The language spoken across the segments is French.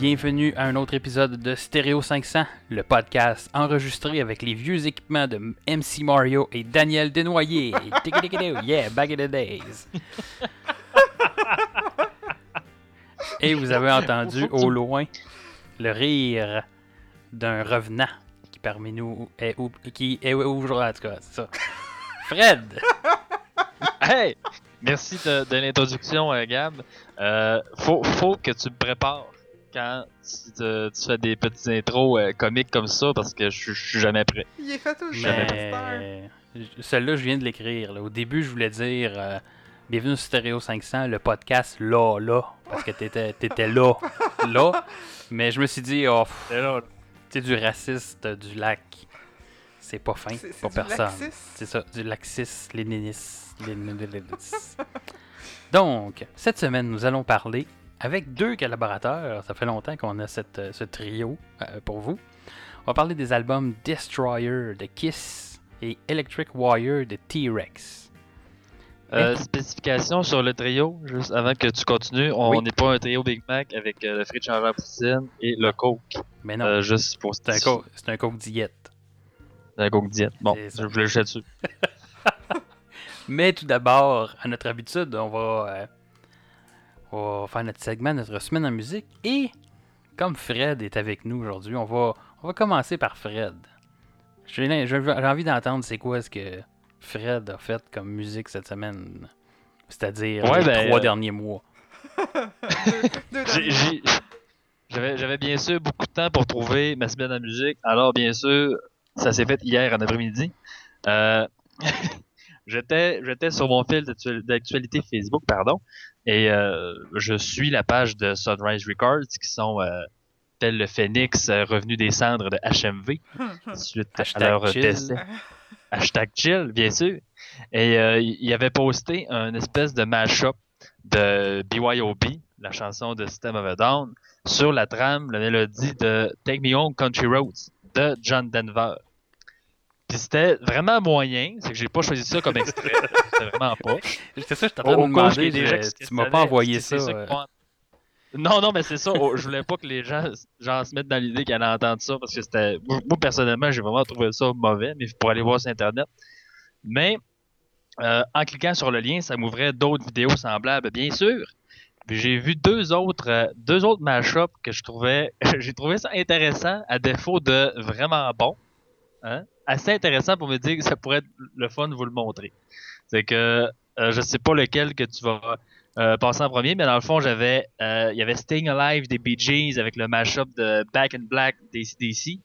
Bienvenue à un autre épisode de Stereo 500, le podcast enregistré avec les vieux équipements de MC Mario et Daniel Desnoyers. yeah, back in the days. Et vous avez entendu au loin le rire d'un revenant qui parmi nous est, qui est aujourd'hui, en tout cas, c'est ça. Fred! Hey! Merci de, de l'introduction, euh, Gab. Euh, faut, faut que tu me prépares quand tu, te- tu fais des petites intros euh, comiques comme ça parce que je je suis jamais prêt. Il est fait au Mais celle-là, je viens de l'écrire. Au début, je voulais dire euh, Bienvenue sur Stereo 500, le podcast là, là, parce que t'étais, t'étais là, là. Mais je me suis dit, oh, c'est du raciste du lac. C'est pas fin pour personne. C'est ça, du laxiste léniniste. léniniste. Donc, cette semaine, nous allons parler avec deux collaborateurs. Ça fait longtemps qu'on a cette, euh, ce trio euh, pour vous. On va parler des albums Destroyer de Kiss et Electric Wire de T-Rex. Euh, spécification sur le trio, juste avant que tu continues. On Oui. n'est pas un trio Big Mac avec euh, le frites changeur poutine et le Coke. Mais non, Euh, juste pour c'est un, co- c'est un coke diète. Un Coke diète. Bon, C'est je voulais le jeter dessus. Mais tout d'abord, à notre habitude, on va, on va faire notre segment, notre semaine en musique. Et comme Fred est avec nous aujourd'hui, on va, on va commencer par Fred. J'ai j'ai envie d'entendre c'est quoi ce que Fred a fait comme musique cette semaine. C'est-à-dire Ouais, les ben, trois euh, derniers mois. Deux J'ai- derniers. j'ai- J'avais j'avais bien sûr beaucoup de temps pour trouver ma semaine en musique. Alors, bien sûr, ça s'est fait hier en après-midi. Euh, J'étais j'étais sur mon fil d'actu- d'actualité Facebook, pardon, et euh, je suis la page de Sunrise Records, qui sont, euh, tel le phénix euh, revenu des cendres de HMV, suite à leur chill. décès. Hashtag chill, bien sûr. Et euh, il il avait posté un espèce de mashup de BYOB, la chanson de System of a Down, sur la trame, la mélodie de Take Me Home Country Roads de John Denver. Puis c'était vraiment moyen, c'est que j'ai pas choisi ça comme extrait, c'était vraiment pas. C'est ça, je t'en train de Au me cas où demander. les gens je- qui se tu m'as pas envoyé ça. euh. Non, non, mais c'est ça. oh, je voulais pas que les gens genre, se mettent dans l'idée qu'ils allaient entendre ça parce que c'était. Moi, moi, personnellement, j'ai vraiment trouvé ça mauvais, mais pour aller voir sur Internet. Mais euh, en cliquant sur le lien, ça m'ouvrait d'autres vidéos semblables, bien sûr. Puis j'ai vu deux autres, euh, deux autres mashups que je trouvais. j'ai trouvé ça intéressant à défaut de vraiment bon. Hein? Assez intéressant pour me dire que ça pourrait être le fun de vous le montrer. C'est que euh, je sais pas lequel que tu vas euh, passer en premier, mais dans le fond, j'avais euh, il y avait Staying Alive des Bee Gees avec le mashup de Back in Black des DC.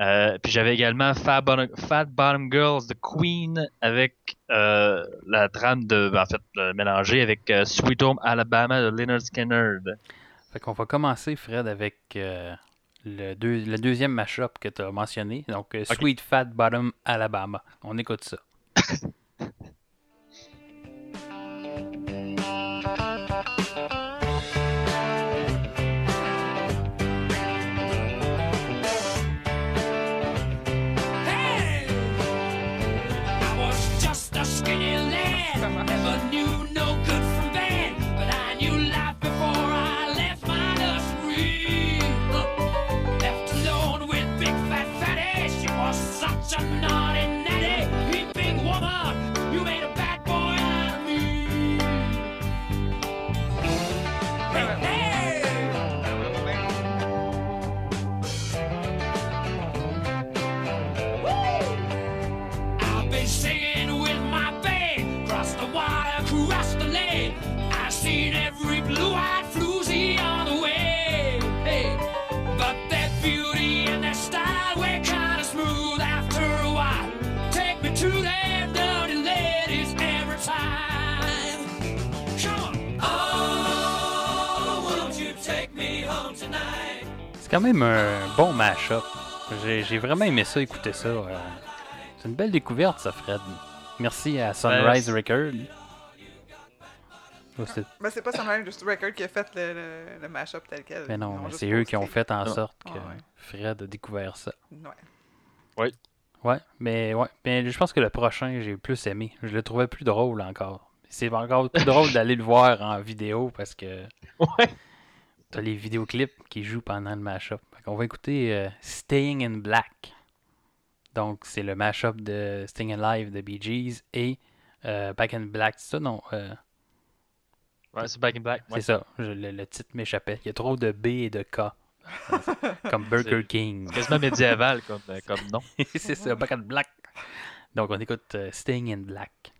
Euh, puis j'avais également Fat Bottom, Girls de Queen avec la trame de en fait mélangée avec Sweet Home Alabama de Leonard Skinner. Fait qu'on va commencer, Fred, avec le, deux- le deuxième mashup que tu as mentionné. Donc, euh. Sweet Fat Bottom Alabama. On écoute ça. quand même un bon mashup. J'ai j'ai vraiment aimé ça, écouter ça. euh. C'est une belle découverte, ça, Fred. Merci à Sunrise Ben, Record. Oh, c'est- Ben, c'est pas Sunrise Just Record qui a fait le, le, le mashup tel quel. mais non, mais c'est eux qui ont fait en Non. sorte que Ah ouais. Fred a découvert ça. Ouais. Ouais, mais ouais. Mais je pense que le prochain, j'ai plus aimé. Je le trouvais plus drôle encore. C'est encore plus drôle d'aller le voir en vidéo parce que Ouais. T'as les vidéoclips qui jouent pendant le mashup. On va écouter euh, Staying in Black. Donc, c'est le mashup de Staying Alive de Bee Gees et euh, Back in Black. C'est ça, non? Euh, Ouais, c'est Back in Black. Ouais. C'est ça. Je- le, le titre m'échappait. Il y a trop de B et de K. comme Burger King. C'est quasiment médiéval comme, comme nom. c'est ça, Back in Black. Donc, on écoute Staying in Black.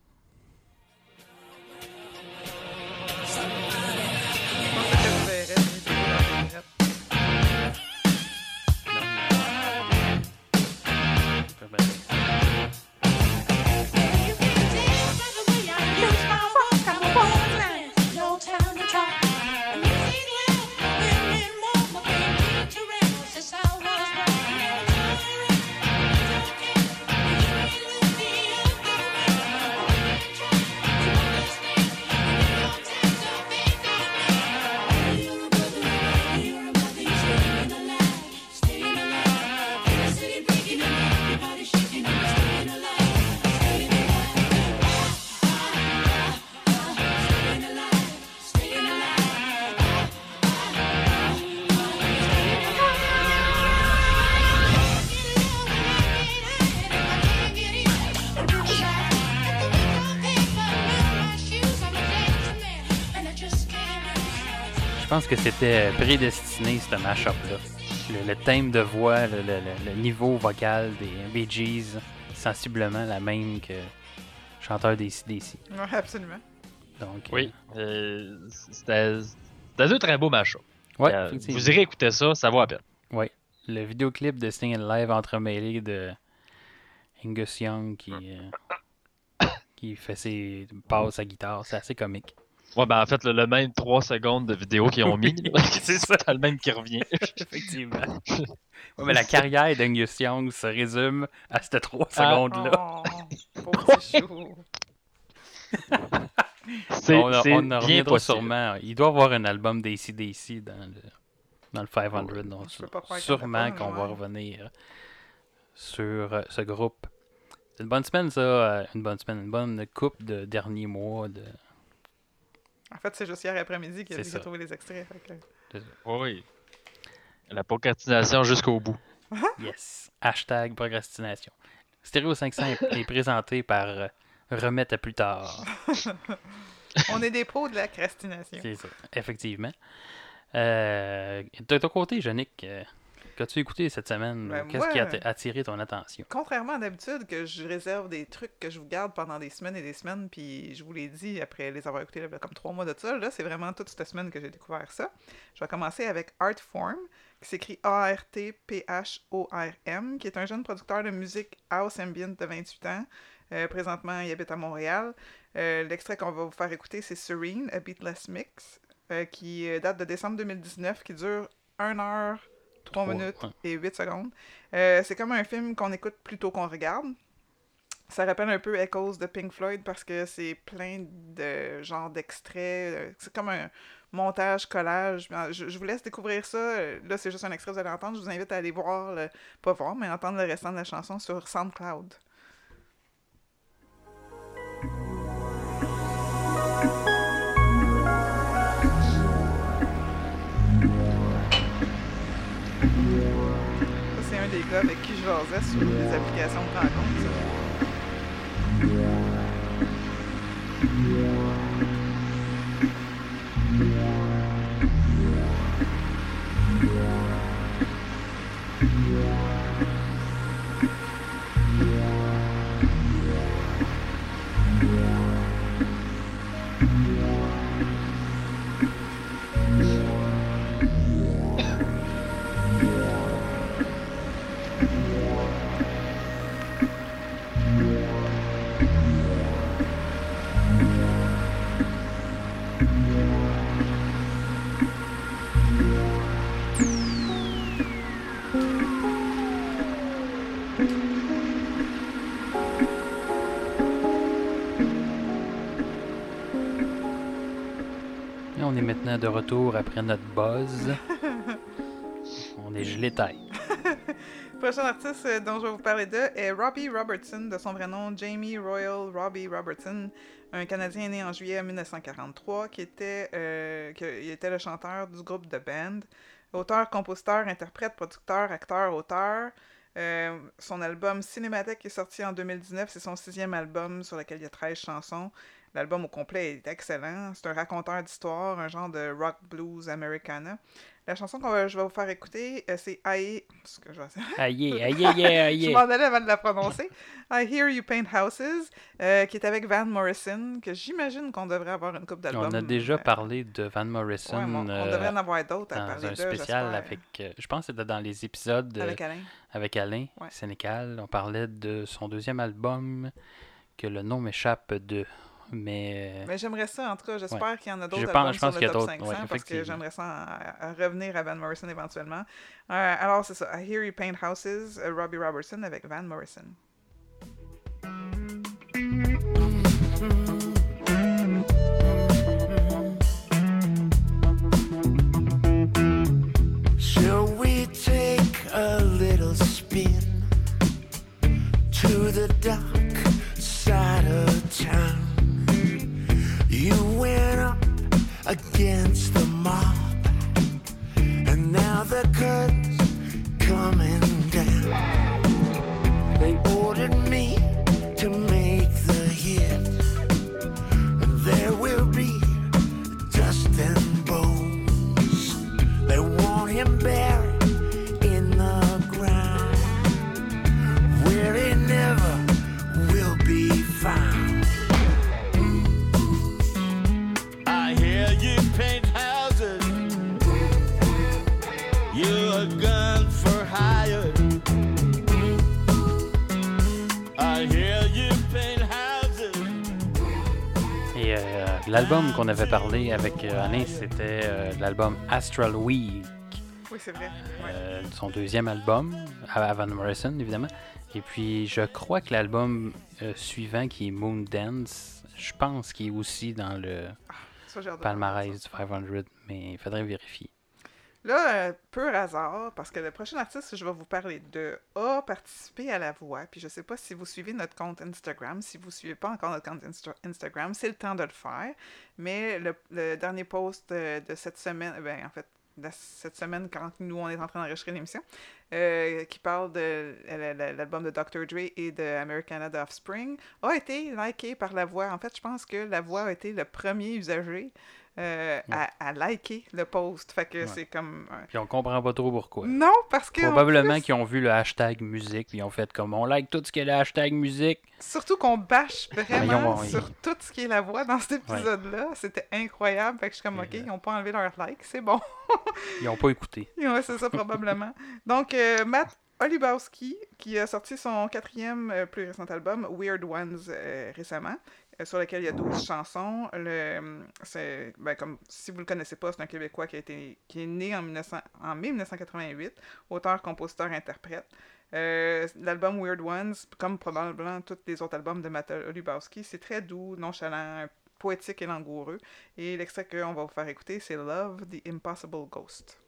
Pense que c'était prédestiné, ce mashup-là. Le, le thème de voix, le, le- le- le niveau vocal des Bee Gees, sensiblement la même que chanteur des CDC. Ouais, absolument. Donc, Oui. euh, C'était deux très beaux matchs. euh, ouais, effectivement. vous irez écouter ça, ça vaut la peine. le vidéoclip de Sting and Live entremêlé de Angus Young qui, euh, qui fait ses passes à guitare, c'est assez comique. Ouais, ben en fait, le, le même 3 secondes de vidéo qu'ils ont mis, c'est ça, le même qui revient. Effectivement. Ouais, mais la carrière d'Angus Young se résume à ces trois Ah. secondes-là. Oh. C'est on, a- on en bien reviendra sûrement. Il doit y avoir un album d'ACDC dans le, dans le 500. donc sûrement qu'on va revenir sur euh, ce groupe. C'est une bonne semaine, ça. euh, Une bonne semaine, une bonne coupe de derniers mois. De... En fait, c'est juste hier après-midi qu'il a trouvé les extraits. que- Oui. La procrastination jusqu'au bout. Yes. Hashtag procrastination. Stéréo 500 est- présenté par euh, Remettre à plus tard. On est des pros de la crastination. C'est ça, effectivement. Euh, de ton côté, Yannick, euh, qu'as-tu écouté cette semaine? Ben, Qu'est-ce qui a attiré ton attention? Contrairement à d'habitude, que je réserve des trucs que je vous garde pendant des semaines et des semaines, puis je vous l'ai dit après les avoir écoutés là, comme trois mois de ça, là, c'est vraiment toute cette semaine que j'ai découvert ça. Je vais commencer avec Artform, qui s'écrit A-R-T-P-H-O-R-M, qui est un jeune producteur de musique house ambient de 28 ans. Euh, présentement, il habite à Montréal. Euh, L'extrait qu'on va vous faire écouter, c'est Serene, A Beatless Mix, euh, qui date de décembre 2019, qui dure 1 heure, 3 Trois, minutes ouais. et 8 secondes. Euh, c'est comme un film qu'on écoute plutôt qu'on regarde. Ça rappelle un peu Echoes de Pink Floyd parce que c'est plein de genre d'extraits. euh, C'est comme un montage, collage. Je, je vous laisse découvrir ça. Euh, Là, c'est juste un extrait que vous allez entendre. Je vous invite à aller voir, le, pas voir, mais entendre le restant de la chanson sur SoundCloud. Des gars avec qui je jasais sur les applications de rencontres. De retour après notre buzz. On est gelé taille. Prochain artiste euh, dont je vais vous parler de est Robbie Robertson, de son vrai nom Jamie Royal Robbie Robertson, un Canadien né en juillet 1943, qui était, euh, il était le chanteur du groupe The Band. Auteur, compositeur, interprète, producteur, acteur, auteur. Euh, son album Cinémathèque est sorti en 2019. C'est son sixième album sur lequel il y a 13 chansons. L'album au complet est excellent. C'est un raconteur d'histoire, un genre de rock blues americana. La chanson que je vais vous faire écouter, euh, c'est I... ce que je vais- Aïe, aïe, aïe, aïe, je aïe. m'en allais avant de la prononcer. I Hear You Paint Houses, euh, qui est avec Van Morrison, que j'imagine qu'on devrait avoir une coupe d'albums. On a déjà euh, parlé de Van Morrison ouais, on, on devrait en avoir d'autres à dans parler un spécial avec. euh, je pense que c'était dans les épisodes Avec Alain. avec Alain Ouais. Sénécal. On parlait de son deuxième album que le nom m'échappe de. Mais. Mais j'aimerais ça, en tout cas, j'espère qu'il y en a d'autres Je pense- je pense sur qu'il le y a top d'autres, 500, ouais, parce que j'aimerais ça revenir à Van Morrison éventuellement. Euh, alors, c'est ça. I Hear You Paint Houses, euh, Robbie Robertson avec Van Morrison. Shall we take a little spin to the dark side of town? You went up against the mob, and now the curtain's coming qu'on avait parlé avec euh, Alain, c'était euh, l'album Astral Week. Oui, c'est vrai. Ouais. Euh, son deuxième album, Van Morrison, évidemment. Et puis, je crois que l'album suivant, qui est Moon Dance, je pense qu'il est aussi dans le Ça, de voir palmarès ça. du 500, mais il faudrait vérifier. Là, peu hasard, parce que le prochain artiste que je vais vous parler de a participé à La Voix. Puis je sais pas si vous suivez notre compte Instagram. Si vous suivez pas encore notre compte Insta- Instagram, c'est le temps de le faire. Mais le, dernier post euh, de cette semaine, ben en fait, cette semaine, quand nous on est en train d'enregistrer l'émission, euh, qui parle de la- l'album de Dr. Dre et de Americana de Offspring, a été liké par La Voix. En fait, je pense que La Voix a été le premier usager euh, à, à liker le post. Fait que Ouais. c'est comme. un- Puis on comprend pas trop pourquoi. non, parce que. en Probablement plus, qu'ils ont vu le hashtag musique, puis ils ont fait comme on like tout ce qui est le hashtag musique. Surtout qu'on bâche vraiment Voyons, sur tout ce qui est la voix dans cet épisode-là. C'était incroyable. Fait que je suis comme, ok, ils n'ont pas enlevé leur like, c'est bon. Ils ont pas écouté. ouais, c'est ça, probablement. Donc, euh, Matt Olibowski, qui a sorti son quatrième euh, plus récent album, Weird Ones, euh, récemment, euh, sur lequel il y a 12 chansons. Le, euh, c'est, ben, comme, si vous le connaissez pas, c'est un Québécois qui, a été, qui est né en, 1900 en mai 1988, auteur, compositeur, interprète. Euh, L'album Weird Ones, comme probablement tous les autres albums de Matt Olibowski, c'est très doux, nonchalant, poétique et langoureux. Et l'extrait qu'on va vous faire écouter, c'est Love, the Impossible Ghost.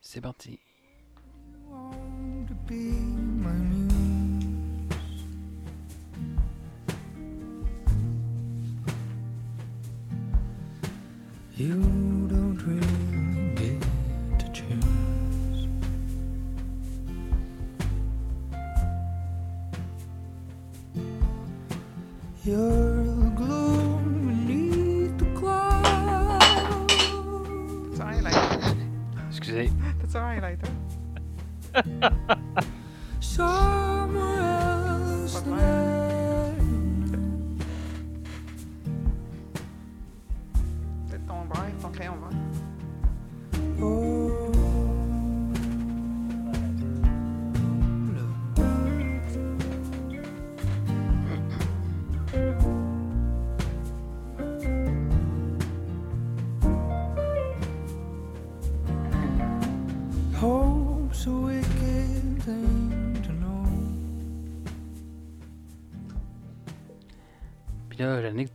C'est parti. You don't really get to choose. You're the gloom beneath the clouds. T'as-tu un highlighter? Excusez. T'as-tu highlighter?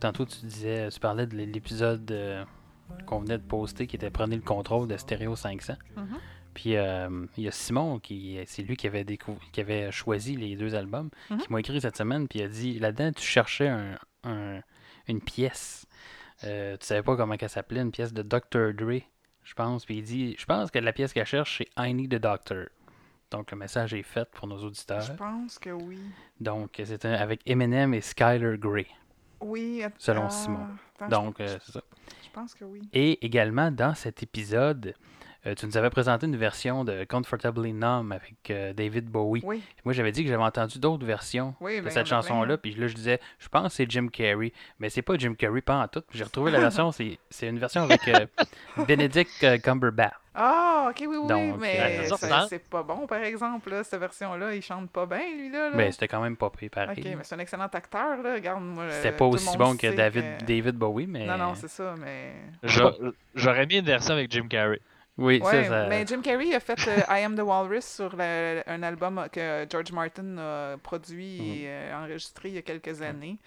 tantôt tu disais, tu parlais de l'épisode euh, qu'on venait de poster qui était Prenez le contrôle de Stereo 500. Mhm. Puis euh, il y a Simon, qui c'est lui qui avait, qui avait choisi les deux albums, Mhm. qui m'a écrit cette semaine, puis il a dit là-dedans, tu cherchais un, un- une pièce. Euh, tu savais pas comment elle s'appelait, une pièce de Dr. Dre, je pense. Puis il dit Je pense que la pièce qu'elle cherche, c'est I Need a Doctor. Donc le message est fait pour nos auditeurs. Je pense que oui. Donc c'est un- avec Eminem et Skyler Grey. Oui. att- Selon ah, Simon. attends, Donc je, euh, c'est ça. je pense que oui. Et également, dans cet épisode, euh, tu nous avais présenté une version de Comfortably Numb avec euh, David Bowie. Oui. Moi, j'avais dit que j'avais entendu d'autres versions Oui, de ben, cette chanson-là. hein. Puis là, je disais, je pense que c'est Jim Carrey. Mais c'est pas Jim Carrey, pas en tout. J'ai retrouvé la version, c'est c'est une version avec euh, Benedict euh, Cumberbatch. Ah, ok, oui, oui, Donc, mais c'est pas bon, par exemple, là, cette version-là. Il chante pas bien, lui, là. là. Mais c'était quand même pas pire pareil. Ok, mais c'est un excellent acteur, là. Regarde. C'était pas aussi bon que David, que- David Bowie, mais. Non, non, c'est ça, mais. J'aurais mis une version avec Jim Carrey. Oui, Ouais, ça, ça- mais Jim Carrey a fait euh, I Am the Walrus sur la- un album que George Martin a produit Mhm. et euh, enregistré il y a quelques années.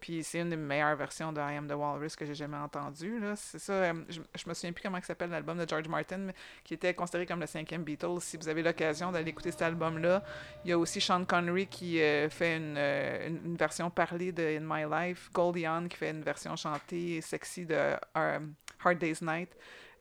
Puis c'est une des meilleures versions de I Am the Walrus que j'ai jamais entendue. C'est ça, euh, je, je me souviens plus comment s'appelle l'album de George Martin, mais qui était considéré comme le cinquième Beatles. Si vous avez l'occasion d'aller écouter cet album-là, il y a aussi Sean Connery qui euh, fait une, euh, une- une version parlée de In My Life, Goldie Hawn qui fait une version chantée et sexy de euh, Hard Day's Night.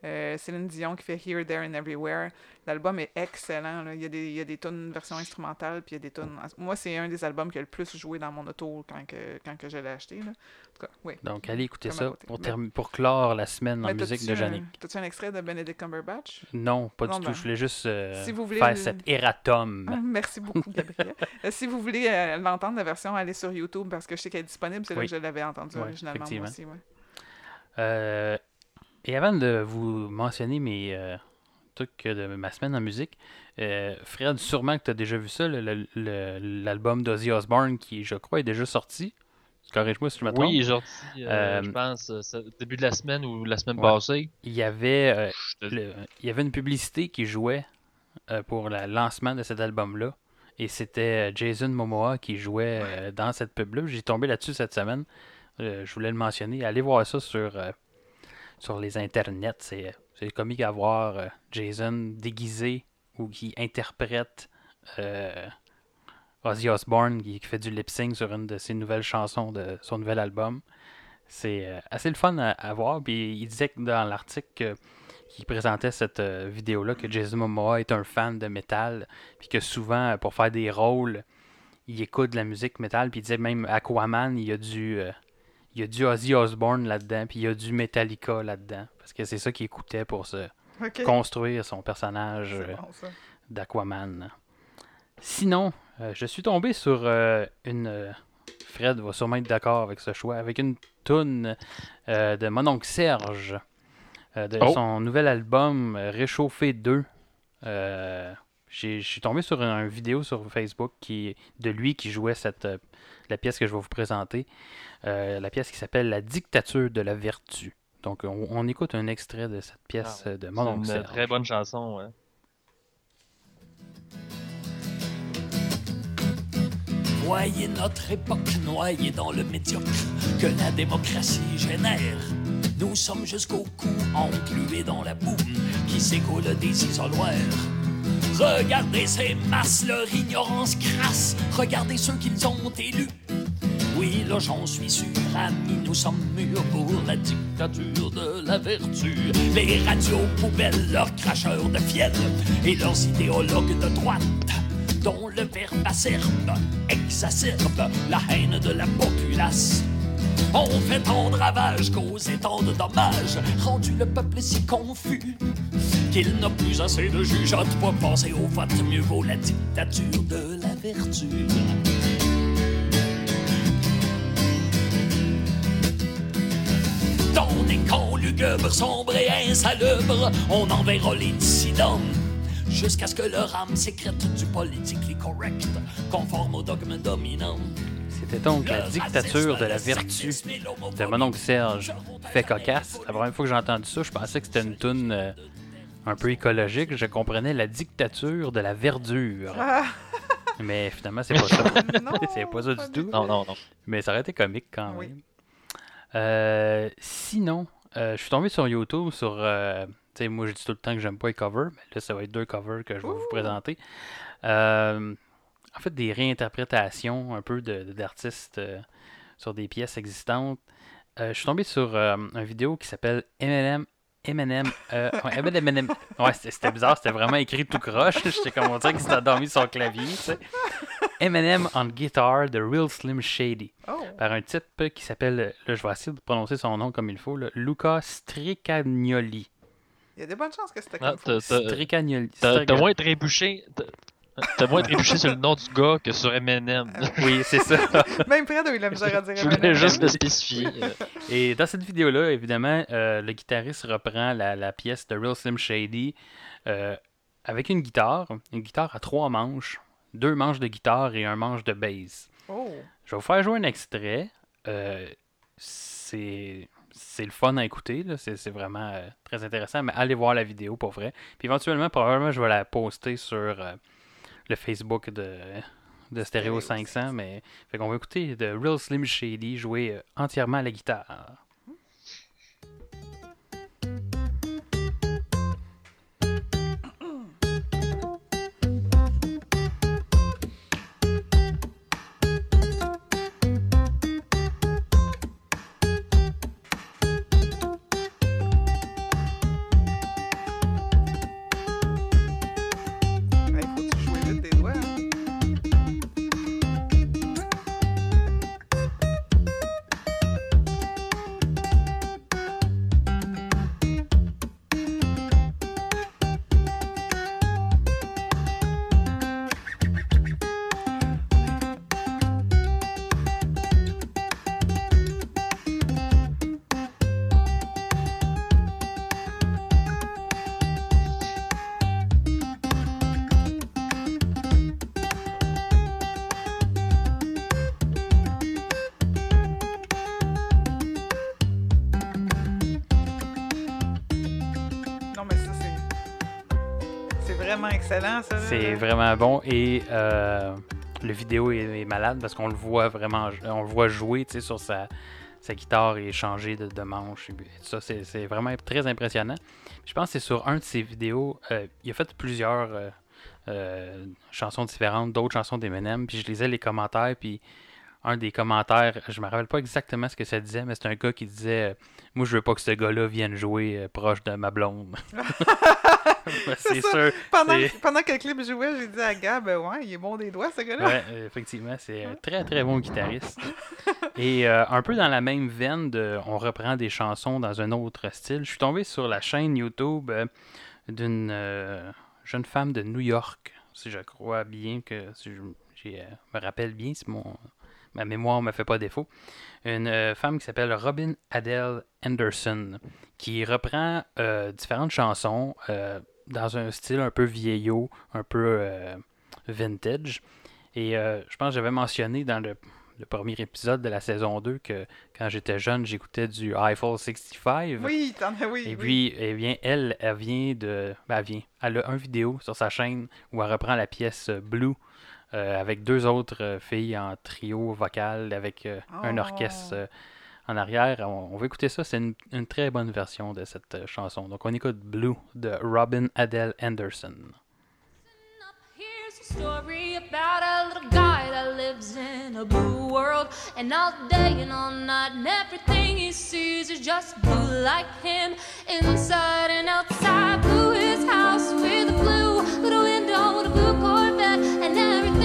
Euh, Céline Dion qui fait Here, There and Everywhere. L'album est excellent. là. Il, y a des, il y a des tunes version instrumentale, puis il y a des tunes. Moi, c'est un des albums qui a le plus joué dans mon auto quand, que, quand que je l'ai acheté. Là. En tout cas, oui. Donc, allez écouter Comme ça pour, termi- pour clore la semaine en musique de Jannick. T'as-tu un extrait de Benedict Cumberbatch? Non, pas Non, du tout. ben, Je voulais juste euh, si vous voulez faire le- cet erratum. Ah, Merci beaucoup, Gabriel. Euh, si vous voulez euh, l'entendre, la version, allez sur YouTube parce que je sais qu'elle est disponible. C'est là Oui. que je l'avais entendue Ouais, originalement, moi aussi. Ouais. Euh, et avant de vous mentionner mes euh, trucs de ma semaine en musique, euh, Fred, sûrement que tu as déjà vu ça, l'album d'Ozzy Osbourne qui, je crois, est déjà sorti. Corrige-moi si je me trompe. Oui, il est sorti, euh, Euh, je pense, début de la semaine ou la semaine Ouais. passée. Il y avait le- il y avait une publicité qui jouait pour le lancement de cet album-là. Et c'était Jason Momoa qui jouait dans cette pub-là. J'ai tombé là-dessus cette semaine. Je voulais le mentionner. Allez voir ça sur, sur les internets. C'est, c'est comique à voir euh, Jason déguisé ou qui interprète euh, Ozzy Osbourne qui, qui fait du lip-sync sur une de ses nouvelles chansons de son nouvel album. C'est euh, assez le fun à, voir. Puis il disait que dans l'article qu'il présentait cette euh, vidéo-là que Jason Momoa est un fan de métal. Puis que souvent, euh, pour faire des rôles, il écoute de la musique métal. Puis il disait même Aquaman, il y a du, euh, il y a du Ozzy Osbourne là-dedans. Puis il y a du Metallica là-dedans. Parce que c'est ça qu'il écoutait pour se construire son personnage euh, bon, d'Aquaman. Sinon, euh, je suis tombé sur euh, une. Fred va sûrement être d'accord avec ce choix. Avec une toune euh, de mon oncle Serge. euh, de Oh. son nouvel album Réchauffé 2. J'ai- Je suis tombé sur une, vidéo sur Facebook qui, de lui qui jouait cette, euh, la pièce que je vais vous présenter. Euh, la pièce qui s'appelle La dictature de la vertu. Donc, on, on écoute un extrait de cette pièce Ah, euh, de C'est mon oncle une Serge. très bonne chanson. ouais. Voyez notre époque noyée dans le médiocre que la démocratie génère. Nous sommes jusqu'au cou englués dans la boue qui s'écoule des isoloirs. Regardez ces masses, leur ignorance crasse. Regardez ceux qu'ils ont élus. Oui, là j'en suis sûr, amis, nous sommes mûrs pour la dictature de la vertu. Les radios poubelles, leurs cracheurs de fiel et leurs idéologues de droite dont le verbe acerbe exacerbe la haine de la populace. On fait tant de ravages, causé tant de dommages, rendu le peuple si confus qu'il n'a plus assez de jugeote pour penser au vote. Mieux vaut la dictature de la vertu. Dans des camps lugubres, sombres et insalubres, on enverra les dissidents jusqu'à ce que leur âme sécrète du politically correct, conforme au dogme dominant. C'était donc la dictature de la vertu de mon oncle Serge. Fait cocasse. La première fois que j'ai entendu ça, je pensais que c'était une toune euh, un peu écologique. Je comprenais la dictature de la verdure. Ah, Mais finalement, c'est pas ça. c'est pas ça du tout. Non, non, non. Mais ça aurait été comique quand Oui. même. Euh, sinon, euh, je suis tombé sur YouTube sur. euh, tu sais, moi, je dis tout le temps que j'aime pas les covers, mais là, ça va être deux covers que je vais vous présenter. En fait, des réinterprétations un peu de- de- d'artistes euh, sur des pièces existantes. Euh, je suis tombé sur euh, une vidéo qui s'appelle Eminem. Eminem. Euh, ouais, Eminem. Ouais, c'était bizarre, c'était vraiment écrit tout croche. J'étais comme on dirait qu'il s'était endormi sur son clavier, tu sais. Eminem on guitar de Real Slim Shady Oh! par un type qui s'appelle, là je vais essayer de prononcer son nom comme il faut, là, Luca Stricagnoli. Il y a des bonnes chances que c'était Ah, comme t'as- Stricagnoli. T'as moins trébuché. T'as- moins trébuché sur le nom du gars que sur Eminem. Oui, c'est ça. Même Fred a eu la misère à dire Je voulais juste le spécifier. Et dans cette vidéo-là, évidemment, euh, le guitariste reprend la, la pièce de Real Slim Shady euh, avec une guitare, une guitare à trois manches, deux manches de guitare et un manche de bass. Oh! Je vais vous faire jouer un extrait. Euh, c'est c'est le fun à écouter, là. c'est c'est vraiment euh, très intéressant, mais allez voir la vidéo pour vrai. Puis éventuellement, probablement, je vais la poster sur euh, le Facebook de, de Stereo Stereo 500, mais fait qu'on va écouter de Real Slim Shady jouer euh, entièrement à la guitare. C'est vraiment bon et euh, le vidéo est, malade parce qu'on le voit vraiment, on le voit jouer sur sa, guitare et changer de, manche. Et ça, c'est vraiment très impressionnant. Je pense que c'est sur un de ses vidéos, euh, il a fait plusieurs euh, chansons différentes, d'autres chansons d'Eminem, puis je lisais les commentaires, puis un des commentaires, je me rappelle pas exactement ce que ça disait, mais c'est un gars qui disait Moi, je veux pas que ce gars-là vienne jouer proche de ma blonde. c'est sûr. Pendant, que le clip jouait, j'ai dit à Gab, euh, ouais, il est bon des doigts, ce gars-là. Ouais, effectivement, c'est un très très bon guitariste. Et euh, un peu dans la même veine de on reprend des chansons dans un autre style, je suis tombé sur la chaîne YouTube euh, d'une euh, jeune femme de New York, si je crois bien que si je me rappelle bien si mon ma mémoire me fait pas défaut. Une femme qui s'appelle Robin Adele Anderson qui reprend euh, différentes chansons euh, dans un style un peu vieillot, un peu euh, vintage. Et euh, je pense que j'avais mentionné dans le, le premier épisode de la saison 2 que quand j'étais jeune, j'écoutais du Eiffel 65. Oui, t'en as, oui. Et oui. puis, eh bien, elle, elle vient de. Ben, elle vient. Elle a un vidéo sur sa chaîne où elle reprend la pièce euh, Blue euh, avec deux autres euh, filles en trio vocal avec euh, un Oh. orchestre en arrière. On, on va écouter ça. C'est une, une très bonne version de cette euh, chanson. Donc, on écoute Blue de Robin Adele Anderson. Here's a story about a little guy that lives in a blue world. And all day and all night, and everything he sees is just blue like him. Inside and outside, blue his house with a blue little window and a blue Corvette. And everything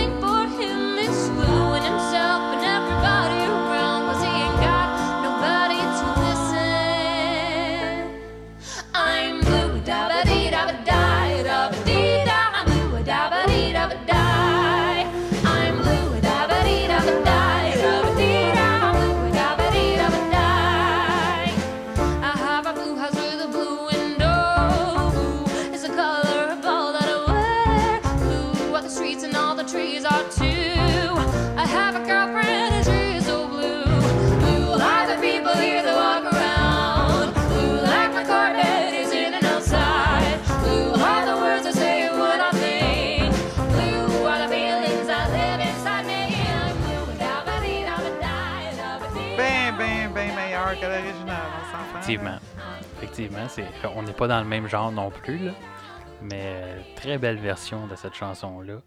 Effectivement. C'est, on n'est pas dans le même genre non plus, là. Mais euh, très belle version de cette chanson-là.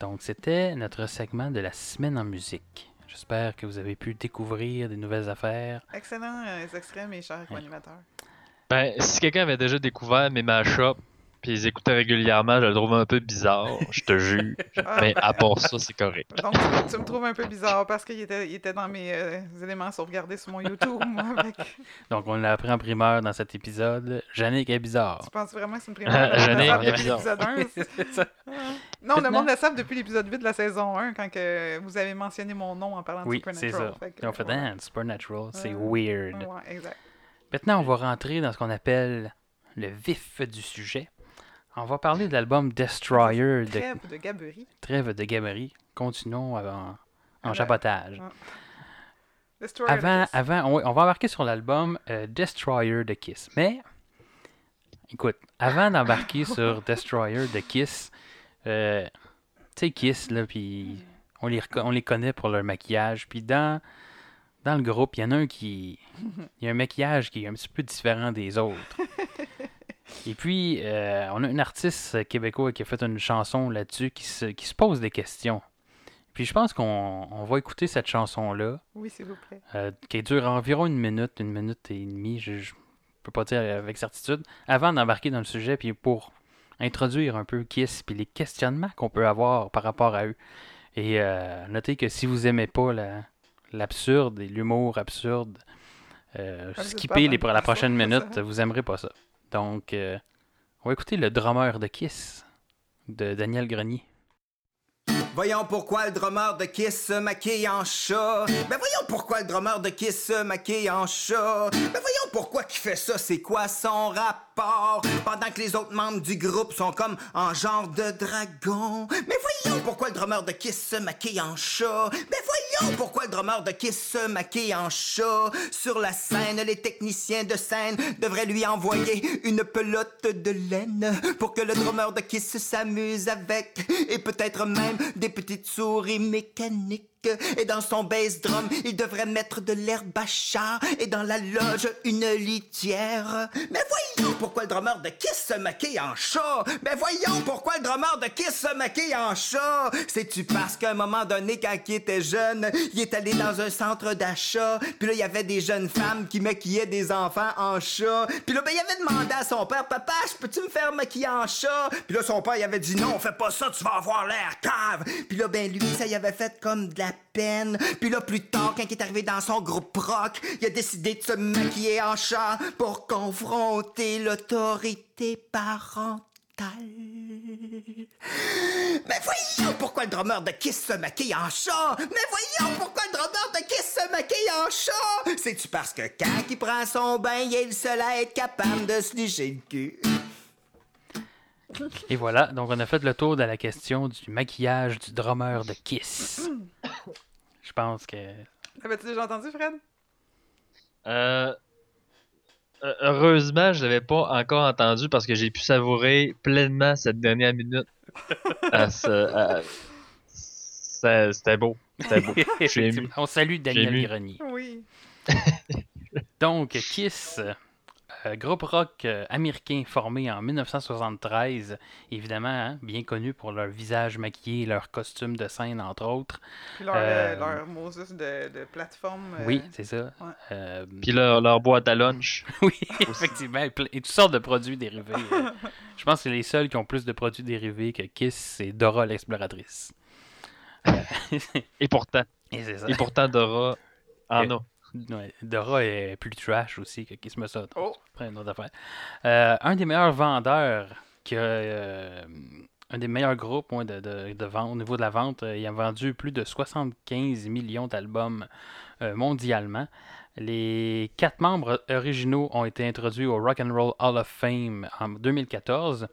Donc, c'était notre segment de la semaine en musique. J'espère que vous avez pu découvrir des nouvelles affaires. Excellent euh, les extraits, mes chers Ouais. co-animateurs. Ben, si quelqu'un avait déjà découvert mes mashups, puis ils écoutaient régulièrement, je le trouve un peu bizarre, je te jure. Ah, Mais à part ça, c'est correct. Donc, tu, tu me trouves un peu bizarre parce qu'il était, il était dans mes euh, éléments sauvegardés sur mon YouTube. moi, avec- Donc, on l'a appris en primeur dans cet épisode. Jannick est bizarre. Tu penses vraiment que c'est une première Jannick est depuis bizarre. l'épisode 1? C'est ça. Non, le monde le savent depuis l'épisode 8 de la saison 1 quand que vous avez mentionné mon nom en parlant de Oui, c'est Supernatural. ça. On fait, ouais. Supernatural, c'est Ouais. weird. Ouais, exact. Maintenant, on va rentrer dans ce qu'on appelle le vif du sujet. On va parler de l'album Destroyer de Trêve de gaberie. Trêve de Gaberie. Continuons avant- en Ah, jabotage. ah. Destroyer Avant, Kiss. avant on, on va embarquer sur l'album euh, Destroyer de Kiss. Mais, écoute, avant d'embarquer sur Destroyer de Kiss, euh, tu sais, Kiss, là, puis on les, on les connaît pour leur maquillage. Puis dans, dans le groupe, il y en a un qui. Il y a un maquillage qui est un petit peu différent des autres. Et puis, euh, on a un artiste québécois qui a fait une chanson là-dessus qui se, qui se pose des questions. Puis je pense qu'on on va écouter cette chanson-là. Oui, s'il vous plaît. Euh, qui dure environ une minute, une minute et demie, je, je peux pas dire avec certitude, avant d'embarquer dans le sujet, puis pour introduire un peu Kiss, puis les questionnements qu'on peut avoir par rapport à eux. Et euh, notez que si vous aimez pas la- l'absurde et l'humour absurde, euh, Ah, skippez les, la prochaine minute, vous aimerez pas ça. Donc, euh, on va écouter le drummer de Kiss, de Daniel Grenier. Voyons pourquoi le drummer de Kiss se maquille en chat. Ben voyons pourquoi le drummer de Kiss se maquille en chat. Ben voyons pourquoi qu'il fait ça, c'est quoi son rapport? Pendant que les autres membres du groupe sont comme en genre de dragon. Mais voyons pourquoi le drummer de Kiss se maquille en chat. Ben voyons pourquoi le drummer de Kiss se maquille en chat. Sur la scène, les techniciens de scène devraient lui envoyer une pelote de laine pour que le drummer de Kiss s'amuse avec. Et peut-être même des petites souris mécaniques. Et dans son bass drum, il devrait mettre de l'herbe à chat. Et dans la loge, une litière. Mais voyons pourquoi le drummer de Kiss se maquille en chat. Mais voyons pourquoi le drummer de Kiss se maquille en chat. C'est-tu parce qu'à un moment donné, quand il était jeune, il est allé dans un centre d'achat. Puis là, il y avait des jeunes femmes qui maquillaient des enfants en chat. Puis là, ben, il avait demandé à son père, papa, peux-tu me faire maquiller en chat? Puis là, son père, il avait dit non, fais pas ça, tu vas avoir l'air cave. Puis là, ben, lui, ça y avait fait comme de la peine. Puis là, plus tard, quand il est arrivé dans son groupe rock, il a décidé de se maquiller en chat pour confronter l'autorité parentale. Mais voyons pourquoi le drummer de Kiss se maquille en chat! Mais voyons pourquoi le drummer de Kiss se maquille en chat! C'est-tu parce que quand il prend son bain, il est le seul à être capable de se licher le cul? Et voilà, donc on a fait le tour de la question du maquillage du drummer de Kiss. Je pense que. L'avais-tu déjà entendu, Fred? Euh, euh, heureusement, je l'avais pas encore entendu parce que j'ai pu savourer pleinement cette dernière minute. Ce- à- C'était beau. C'était beau. On salue Daniel. Grenier. Oui. Donc, Kiss, euh, groupe rock euh, américain formé en 1973, évidemment, hein, bien connu pour leur visage maquillé et leur costume de scène, entre autres. Puis leur, Euh, euh, leur Moses de, de plateforme. euh, Oui, c'est ça. ouais. Euh, Puis leur, leur boîte à lunch. oui, effectivement, et, et toutes sortes de produits dérivés. euh. Je pense que les seuls qui ont plus de produits dérivés que Kiss, c'est Dora l'exploratrice. Euh, Et pourtant, et c'est ça. et pourtant Dora en a. Dora est plus trash aussi que Kiss Me Saute. Oh. Après, une autre affaire. Euh, un des meilleurs vendeurs, euh, un des meilleurs groupes ouais, de, de, de vente, au niveau de la vente, euh, il a vendu plus de 75 millions d'albums euh, mondialement. Les quatre membres originaux ont été introduits au Rock and Roll Hall of Fame en 2014.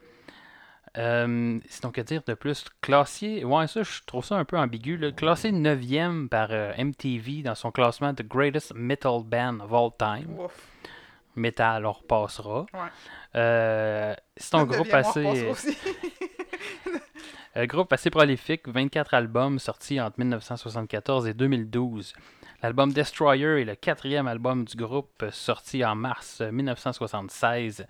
Euh, sinon, que dire de plus? Classé, ouais, ça, je trouve ça un peu ambigu. là. Classé 9e par euh, MTV dans son classement The Greatest Metal Band of All Time. Ouf. Metal, on repassera. Ouais. Euh, c'est un groupe assez, un groupe assez prolifique, 24 albums sortis entre 1974 et 2012. L'album Destroyer est le quatrième album du groupe euh, sorti en mars euh, 1976.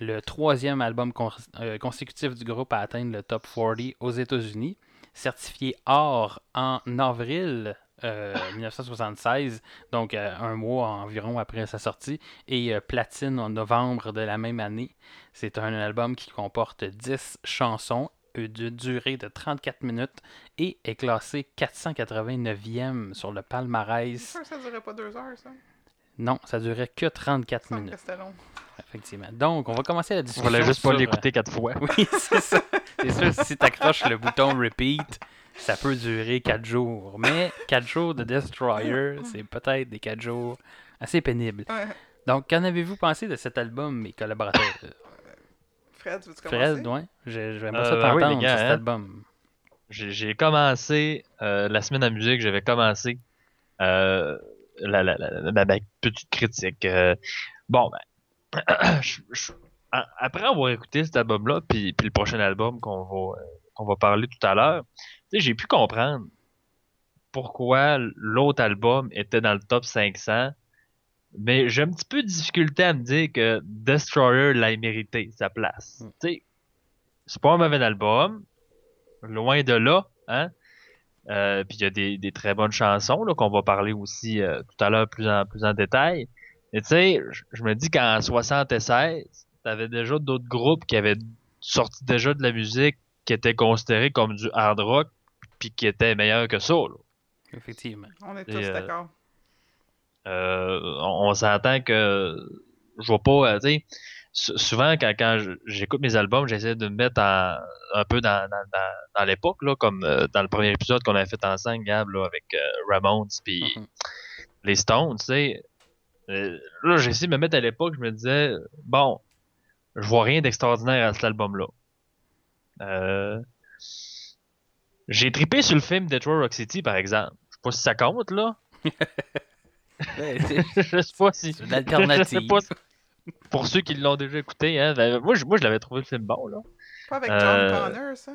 Le troisième album euh, consécutif du groupe à atteindre le top 40 aux États-Unis. Certifié or en avril euh, 1976, donc euh, un mois environ après sa sortie, et euh, platine en novembre de la même année. C'est un album qui comporte 10 chansons euh, de durée de 34 minutes et est classé 489e sur le C'est palmarès. sûr que ça durait pas deux heures, ça. Non, ça durait que 34 Il me semble minutes, que c'était long. effectivement. Donc, on va commencer la discussion. voulais juste pas sur, euh, l'écouter quatre fois. Oui, c'est ça. C'est sûr, si tu accroches le bouton repeat, ça peut durer 4 jours. Mais 4 jours de Destroyer, c'est peut-être des 4 jours assez pénibles. Ouais. Donc, qu'en avez-vous pensé de cet album, mes collaborateurs? Fred, veux-tu commencer? Fred, ouais, je- j'aimerais Euh, ça oui, t'entendre les gars, sur cet hein. album. J'ai commencé euh, la semaine en musique, j'avais commencé euh, la, la, la, la- ma petite critique. Euh, bon, ben, je- je- a- après avoir écouté cet album-là, puis, puis le prochain album qu'on va, euh, qu'on va parler tout à l'heure, tu sais, j'ai pu comprendre pourquoi l'autre album était dans le top 500, mais j'ai un petit peu de difficulté à me dire que Destroyer l'a mérité sa place. Mm. Tu sais, c'est pas un mauvais album, loin de là, hein. Euh, puis il y a des, des très bonnes chansons là, qu'on va parler aussi euh, tout à l'heure plus en, plus en détail. Mais tu sais, je- me dis qu'en 76, t'avais déjà d'autres groupes qui avaient sorti déjà de la musique qui était considérée comme du hard rock puis qui était meilleur que ça. là. Effectivement. On est tous euh, d'accord. Euh, on, on s'entend que je vois pas, euh, tu sais, sou- souvent quand, j'écoute mes albums, j'essaie de me mettre en- un peu dans, dans, dans, dans l'époque, là, comme euh, dans le premier épisode qu'on avait fait ensemble, Gab, là, avec euh, Ramones puis Mhm. les Stones, tu sais. Là, j'ai essayé de me mettre à l'époque, je me disais, bon, je vois rien d'extraordinaire à cet album-là. Euh, j'ai trippé sur le film Detroit Rock City, par exemple. Je sais pas si ça compte, là. Ouais, je sais pas si. C'est une alternative. Je sais pas si- Pour ceux qui l'ont déjà écouté, hein, ben, moi, je, moi, je l'avais trouvé le film bon, là. Pas avec John euh, Connor, ça?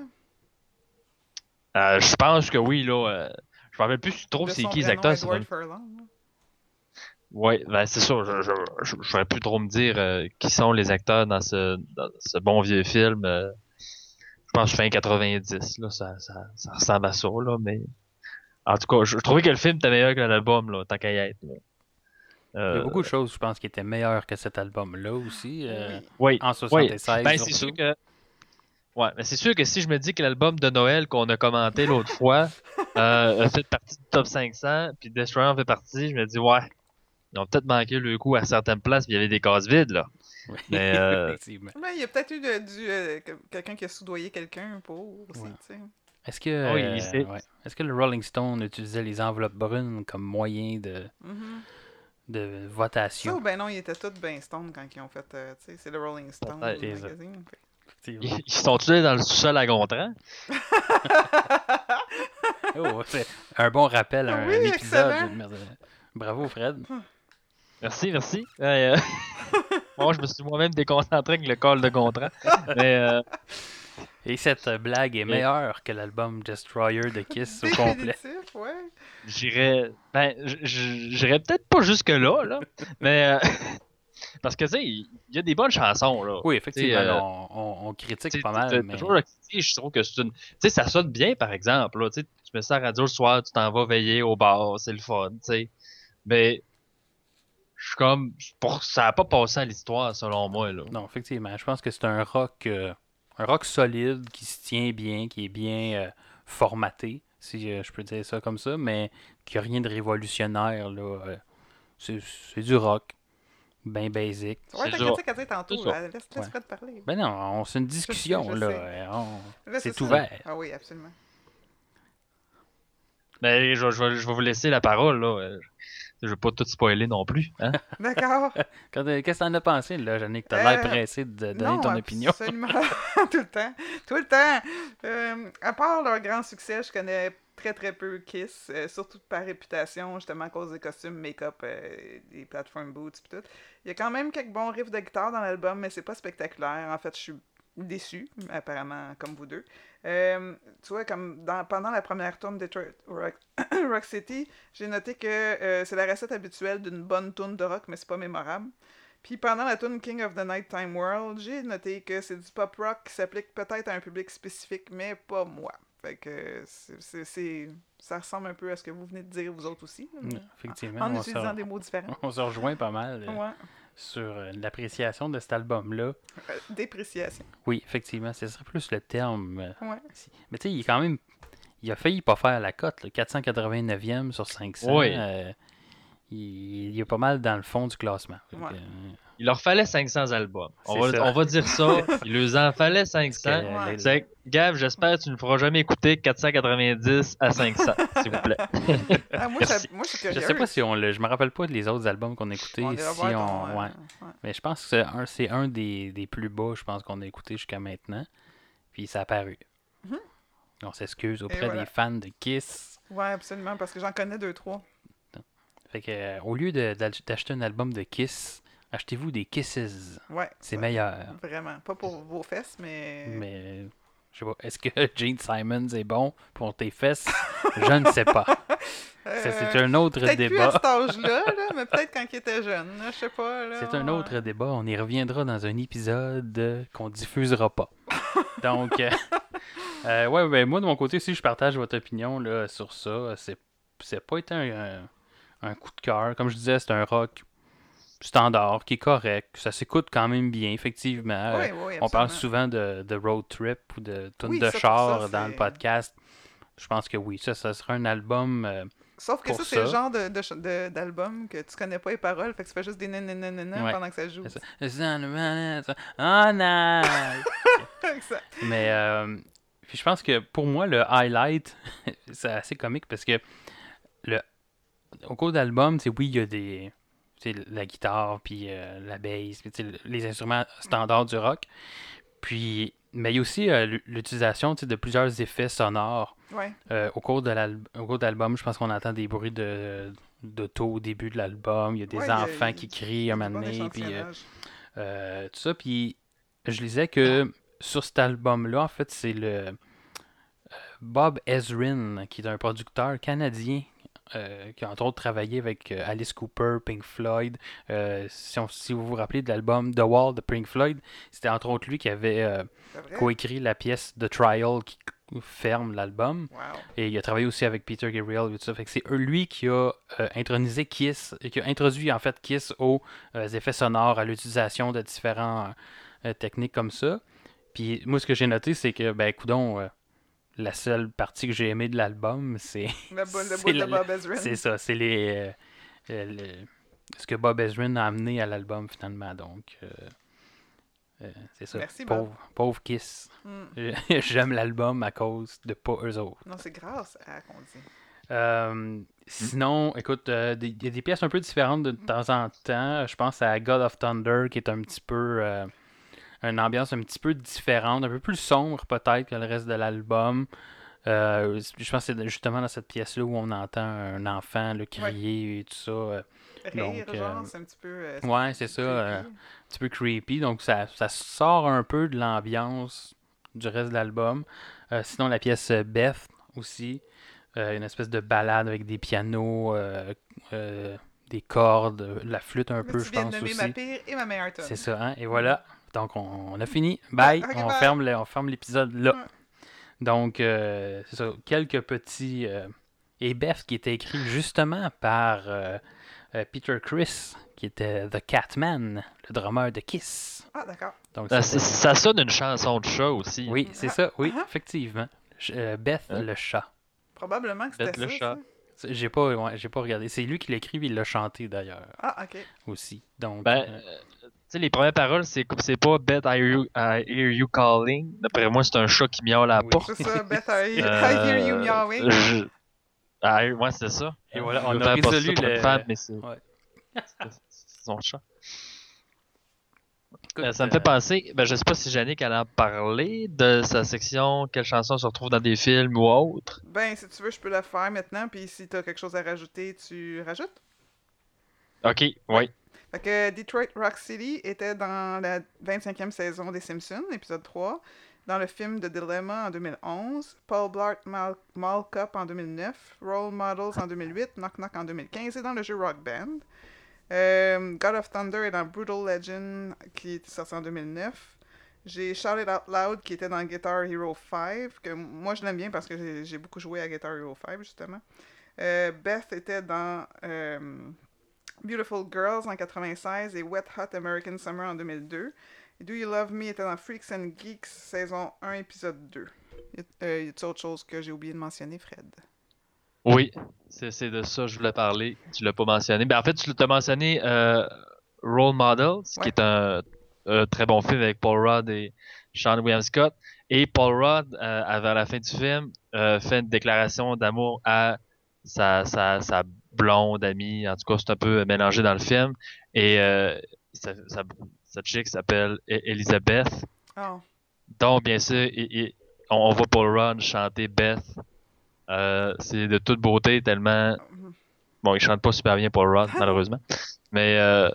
Euh, je pense que oui, là. euh, je me rappelle plus trop c'est qui les acteurs. c'est. Ouais, ben c'est ça. Je, je, je, plus trop me dire euh, qui sont les acteurs dans ce, dans ce bon vieux film. euh, je pense que fin 90, là, ça, ça, ça ressemble à ça, là, mais. En tout cas, je, je trouvais que le film était meilleur que l'album, là, tant qu'à y être. là. Il y Euh, a beaucoup de choses, je pense, qui étaient meilleures que cet album-là aussi. euh, oui. En 76, Ben, c'est sûr que. Ouais, mais c'est sûr que si je me dis que l'album de Noël qu'on a commenté l'autre fois euh, a fait partie du top 500, puis Destroyer en fait partie, je me dis, ouais, ils ont peut-être manqué le coup à certaines places, puis il y avait des cases vides, là. Oui, Mais, euh, effectivement. Il y a peut-être eu de- du, euh, que- quelqu'un qui a soudoyé quelqu'un pour aussi, Ouais. tu sais. Est-ce que, Oui, euh, ouais. Est-ce que le Rolling Stone utilisait les enveloppes brunes comme moyen de, Mhm. de Ça, votation? ou ben non, ils étaient tous ben stone quand ils ont fait, euh, tu sais, c'est le Rolling Stone magazine. fait. Ils, ils sont tous dans le sous-sol à Gontran? Oh, c'est un bon rappel, un, Oui, un épisode. excellent. Bravo, Fred. Merci, merci. Ouais, euh, Moi, je me suis moi-même déconcentré avec le call de Gontran. Mais, euh, Et cette blague est meilleure que l'album Destroyer de Kiss au complet. Ouais. J'irais. Ben, j'irais peut-être pas jusque-là, là. mais. euh, Parce que, tu sais, il y a des bonnes chansons, là. Oui, effectivement, euh, on, on- on critique pas mal, mais... Toujours je trouve que c'est une. Tu sais, ça sonne bien, par exemple. Là, tu sais, tu mets ça à la radio le soir, tu t'en vas veiller au bar, c'est le fun, tu sais. Mais. Je suis comme. Pour... Ça n'a pas passé à l'histoire, selon moi, là. Non, effectivement, je pense que c'est un rock, euh, un rock solide qui se tient bien, qui est bien euh, formaté, si euh, je peux dire ça comme ça, mais qui a rien de révolutionnaire là. euh, c'est c'est du rock, bien basic. Ouais, ta ça. critique à dire tantôt, là, laisse, laisse Ouais. Fred parler. Ben non, on- c'est une discussion je là. sais. on- Là, C'est ouvert. Ah oui, absolument. Mais je, je vais, je vais vous laisser la parole, là. Je vais pas tout spoiler non plus. Hein? D'accord. Euh, Qu'est-ce que t'en as pensé là, Jannick? T'as l'air Euh, pressé de donner non, ton opinion. absolument. tout le temps. Tout le temps. Euh, à part leur grand succès, je connais très très peu Kiss, euh, surtout par réputation, justement à cause des costumes, make-up, euh, des platform boots pis tout. Il y a quand même quelques bons riffs de guitare dans l'album, mais c'est pas spectaculaire. En fait, je suis déçu, apparemment, comme vous deux. Euh, tu vois, comme dans, pendant la première tourne de Detroit Rock, Rock City, j'ai noté que euh, c'est la recette habituelle d'une bonne tourne de rock, mais c'est pas mémorable. Puis pendant la tune King of the Nighttime World, j'ai noté que c'est du pop rock qui s'applique peut-être à un public spécifique, mais pas moi. Fait que c'est- ça ressemble un peu à ce que vous venez de dire, vous autres aussi. Mm, Effectivement, En se, utilisant des mots différents. on se rejoint pas mal euh, Ouais. Sur euh, l'appréciation de cet album-là. Euh, dépréciation. Oui, effectivement, ce serait plus le terme. euh, Ouais. Mais tu sais, il est quand même. Il a failli pas faire la cote, là, 489e sur 500. Oui. euh, il, il est pas mal dans le fond du classement. Ouais. Il leur fallait 500 albums. On va, ça. on va dire ça. Il leur en fallait 500. parce que, Ouais. les- C'est- Gav, j'espère que tu ne feras jamais écouter 490 à 500, s'il vous plaît. Ah, moi, Merci. ça- moi, je suis Je curieuse. sais pas si on le. Je me rappelle pas les autres albums qu'on a écoutés. On si on, ton, euh, ouais. Mais je pense que c'est un, des, des plus bas, je pense, qu'on a écouté jusqu'à maintenant. Puis ça a apparu. Mhm. On s'excuse auprès voilà. des fans de Kiss. Ouais, absolument, parce que j'en connais deux, trois. Fait que, euh, au lieu d'acheter un album de Kiss, achetez-vous des Kisses. Ouais. C'est ouais, meilleur. Vraiment. Pas pour vos fesses, mais. Mais je sais pas, est-ce que Gene Simons est bon pour tes fesses? Je ne sais pas. C'est Euh, un autre Peut-être plus à débat. cet âge-là, là, mais peut-être quand il était jeune. là, Je sais pas. C'est un autre débat. On y reviendra dans un épisode qu'on diffusera pas. Donc, euh, euh, ouais, ben, moi de mon côté, si je partage votre opinion là, sur ça, c'est c'est pas été un, un- un coup de cœur. Comme je disais, c'est un rock standard qui est correct. Ça s'écoute quand même bien, effectivement. Oui, Euh, oui, on parle souvent de, de road trip ou de tune Oui, de ça, char ça, dans le podcast. Je pense que oui, ça, ça sera un album. euh, Sauf que ça, c'est le genre de- de de- d'album que tu connais pas les paroles, fait que tu fais juste des nananana Ouais. pendant que ça joue. ça. Oh! Exact. Mais euh, puis je pense que pour moi, le highlight, c'est assez comique parce que le, au cours d'album, c'est oui, il y a des. La guitare, puis euh, la bass, puis les instruments standards du rock. Puis, mais il y a aussi euh, l'u- l'utilisation de plusieurs effets sonores Ouais. euh, au cours de l'al- au cours d'album. Je pense qu'on entend des bruits de d'auto au début de l'album. Il y a des Ouais, a- enfants qui crient un moment donné. Puis, tout ça. Puis je lisais que sur cet album-là, en fait, c'est le Bob Ezrin, qui est un producteur canadien. Euh, qui a entre autres travaillé avec euh, Alice Cooper, Pink Floyd. Euh, si, on- si vous vous rappelez de l'album The Wall de Pink Floyd, c'était entre autres lui qui avait coécrit la pièce The Trial qui ferme l'album. Wow. Et il a travaillé aussi avec Peter Gabriel et tout ça. Fait que c'est lui qui a intronisé Kiss, et qui a introduit en fait Kiss aux effets sonores, à l'utilisation de différentes techniques comme ça. Puis moi, ce que j'ai noté, c'est que, ben, coudon, la seule partie que j'ai aimée de l'album, c'est le C'est la- Bob Ezrin. c'est ça, c'est les euh, euh, ce que Bob Ezrin a amené à l'album finalement. Donc, euh, euh, c'est ça. Merci, Bob. pauvre, pauvre Kiss. Hmm. J'aime l'album à cause de pas eux autres. Non, c'est grâce à qu'on dit. Sinon, écoute, il y a des pièces un peu différentes de temps en temps. Je pense à God of Thunder, qui est un petit peu. Une ambiance un petit peu différente, un peu plus sombre peut-être que le reste de l'album. Euh, je pense que c'est justement dans cette pièce-là où on entend un enfant le crier et tout ça. euh, Rire, Donc, genre, euh, c'est un petit peu. euh, ouais, c'est ça. euh, un petit peu creepy. Donc, ça, ça sort un peu de l'ambiance du reste de l'album. Sinon, la pièce Beth aussi. une espèce de balade avec des pianos, des cordes, la flûte un Mais peu, tu je viens de pense nommer aussi. ma pire et ma meilleure tonne. C'est ça, hein? Et voilà. Donc, on, on a fini. Bye. On, bye. Ferme le- on ferme l'épisode là. Ouais. Donc, euh, c'est ça. Quelques petits. euh, et Beth qui était écrit justement par euh, euh, Peter Chris, qui était The Catman, le drummer de Kiss. Ah, d'accord. Donc, Ça, ça sonne une chanson de chat aussi. Oui, c'est Ah, ça. Oui, ah. effectivement. Je- euh, Beth Hein? le chat. Probablement que c'était Bête le chat. J'ai pas, ouais, j'ai pas regardé. C'est lui qui l'écrit, il l'a chanté d'ailleurs Ah, ok. aussi. Donc, Ben, sais, les premières paroles, c'est c'est pas Beth, I hear you, I hear you calling. D'après moi, c'est un chat qui miaule à la Oui. porte. C'est ça, Beth, I, I hear you Euh, meowing. je- Ah, ouais, c'est ça. Et voilà, on veux a résolu le- femme, mais c'est Ouais. son chat. écoute, Euh, ça me euh, fait penser, ben, je sais pas si Yannick allait en parler de sa section Quelle chanson se retrouve dans des films ou autre. Ben, si tu veux, je peux la faire maintenant, puis si t'as quelque chose à rajouter, tu rajoutes. Ok, oui. Detroit Rock City était dans la 25e saison des Simpsons, épisode 3. Dans le film The Dilemma en 2011. Paul Blart Mal, Mall Cop en 2009. Role Models en 2008. Knock Knock en 2015. Et dans le jeu Rock Band. Euh, God of Thunder est dans Brutal Legend qui est sorti en 2009. J'ai It Out Loud qui était dans Guitar Hero 5. Que moi je l'aime bien parce que j'ai- j'ai beaucoup joué à Guitar Hero 5 justement. Euh, Beth était dans euh, Beautiful Girls en 96 et Wet Hot American Summer en 2002. Et Do You Love Me était dans Freaks and Geeks saison 1 épisode 2. Y a- euh, a-t-il autre chose que j'ai oublié de mentionner, Fred? Oui, c'est de ça que je voulais parler. Tu l'as pas mentionné. Ben, en fait, tu l'as mentionné euh, Role Models, qui est un, un très bon film avec Paul Rudd et Sean William Scott. Et Paul Rudd, euh, à- vers la fin du film, euh, fait une déclaration d'amour à sa, sa, sa blonde amie. En tout cas, c'est un peu mélangé dans le film. Et euh, sa, sa, sa chick s'appelle E- Elizabeth. Oh, Donc, bien sûr, il- il- on, on voit Paul Rudd chanter Beth. Euh, c'est de toute beauté, tellement. mhm. Bon, il chante pas super bien Paul Rudd, malheureusement. Mais euh,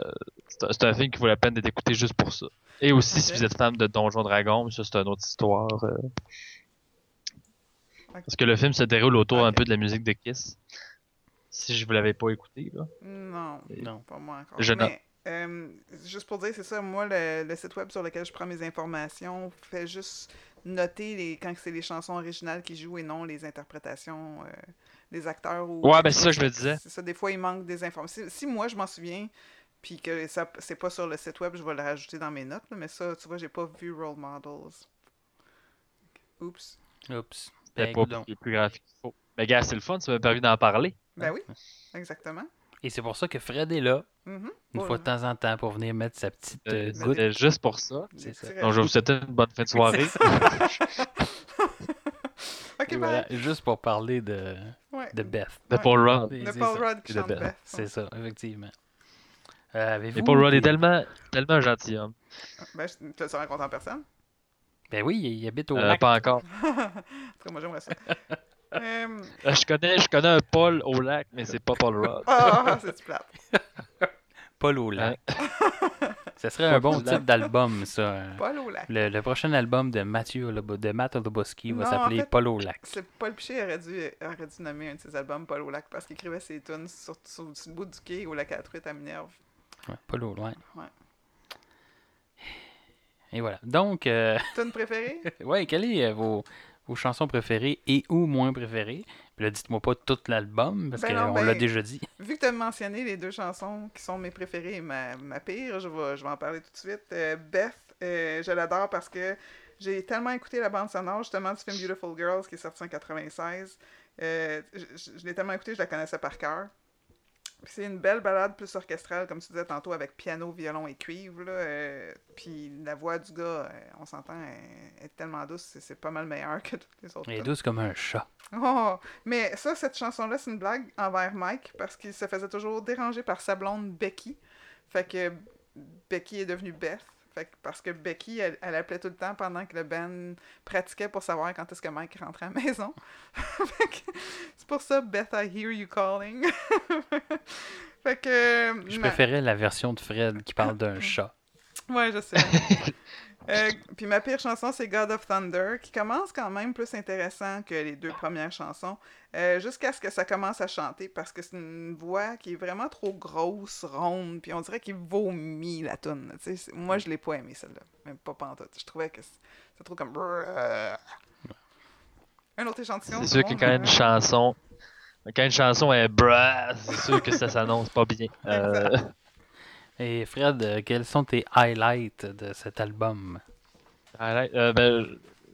c'est un- film qui vaut la peine d'être écouté juste pour ça. Et aussi, si vous êtes fan de Donjon Dragon, mais ça, c'est une autre histoire. euh. Parce que le film se déroule autour un peu de la musique de Kiss. Si je vous l'avais pas écouté, là. Non, Non. pas moi encore. Je Mais, euh, juste pour dire, c'est ça, moi, le, le site web sur lequel je prends mes informations fait juste noter les, quand c'est les chansons originales qui jouent et non les interprétations euh, des acteurs. Ou Ouais, ben, c'est ça que je me disais. C'est ça, des fois, il manque des informations. Si, si moi, je m'en souviens, puis que ça c'est pas sur le site web, je vais le rajouter dans mes notes, là, mais ça, tu vois, j'ai pas vu Role Models. Oups. Oups. Ben, pas plus, plus graphique qu'il faut. Mais gars, c'est le fun, ça m'a permis d'en parler. Ben oui, exactement. Et c'est pour ça que Fred est là, Mhm. une fois de temps en temps, pour venir mettre sa petite Euh, euh, goutte. C'était juste pour ça. Ça. Donc, je vous souhaiter une bonne fin de soirée. Ok, Et bye. voilà, juste pour parler de, Ouais. de Beth. De Ouais. Paul Rudd. C'est- De Paul ça. Rudd qui Et de chante Beth. Beth. C'est ça, effectivement. Euh, Et Paul Rudd est tellement, tellement un gentilhomme. Ben, je- tu l'as rencontré en personne? Ben oui, il habite au Euh, pas encore. En tout cas, moi, j'aimerais ça. Euh, Euh, Je connais, je connais un Paul au lac, mais c'est pas Paul Rudd. Ah, c'est plate? Paul au lac. Ça serait un bon titre d'album, ça. hein. Paul au lac. Le, le prochain album de Mathieu de Matt Loboski va en s'appeler fait, Paul au lac. C'est Paul Piché aurait dû, aurait dû nommer un de ses albums Paul au lac parce qu'il écrivait ses tunes sur, sur, sur le bout du quai au lac à la truite à Minerve. Ouais, Paul au loin. Ouais. Et voilà. Donc, euh, Tune préférée? ouais, quelles sont euh, vos, vos chansons préférées et ou moins préférées? Puis là, dites-moi pas tout l'album, parce Ben qu'on non, ben- l'a déjà dit. Vu que tu as mentionné les deux chansons qui sont mes préférées et ma, ma pire, je vais, je vais en parler tout de suite. Euh, Beth, euh, je l'adore parce que j'ai tellement écouté la bande sonore justement du film Beautiful Girls qui est sorti en 96. Euh, je je- je l'ai tellement écouté, je la connaissais par cœur. C'est une belle balade plus orchestrale, comme tu disais tantôt, avec piano, violon et cuivre. Là, euh, puis la voix du gars, euh, on s'entend, est tellement douce, c'est- c'est pas mal meilleur que toutes les autres. Elle est douce comme un chat. Oh, mais ça, cette chanson-là, c'est une blague envers Mike parce qu'il se faisait toujours déranger par sa blonde Becky. Fait que Becky est devenue Beth. Fait parce que Becky, elle, elle appelait tout le temps pendant que le band pratiquait pour savoir quand est-ce que Mike rentrait à la maison. C'est pour ça, Beth, I hear you calling. fait que. Je ma- préférais la version de Fred qui parle d'un chat. Ouais, je sais. Euh, puis ma pire chanson, c'est God of Thunder, qui commence quand même plus intéressant que les deux premières chansons, euh, jusqu'à ce que ça commence à chanter, parce que c'est une voix qui est vraiment trop grosse, ronde, puis on dirait qu'il vomit la. C'est- Moi, je l'ai pas aimé celle-là, même pas pantoute. Je trouvais que c'est trop comme... Un autre échantillon. C'est sûr que quand une chanson, quand une chanson est bruh, c'est sûr que ça s'annonce pas bien. Euh, Et Fred, euh, quels sont tes highlights de cet album? highlight, euh, ben,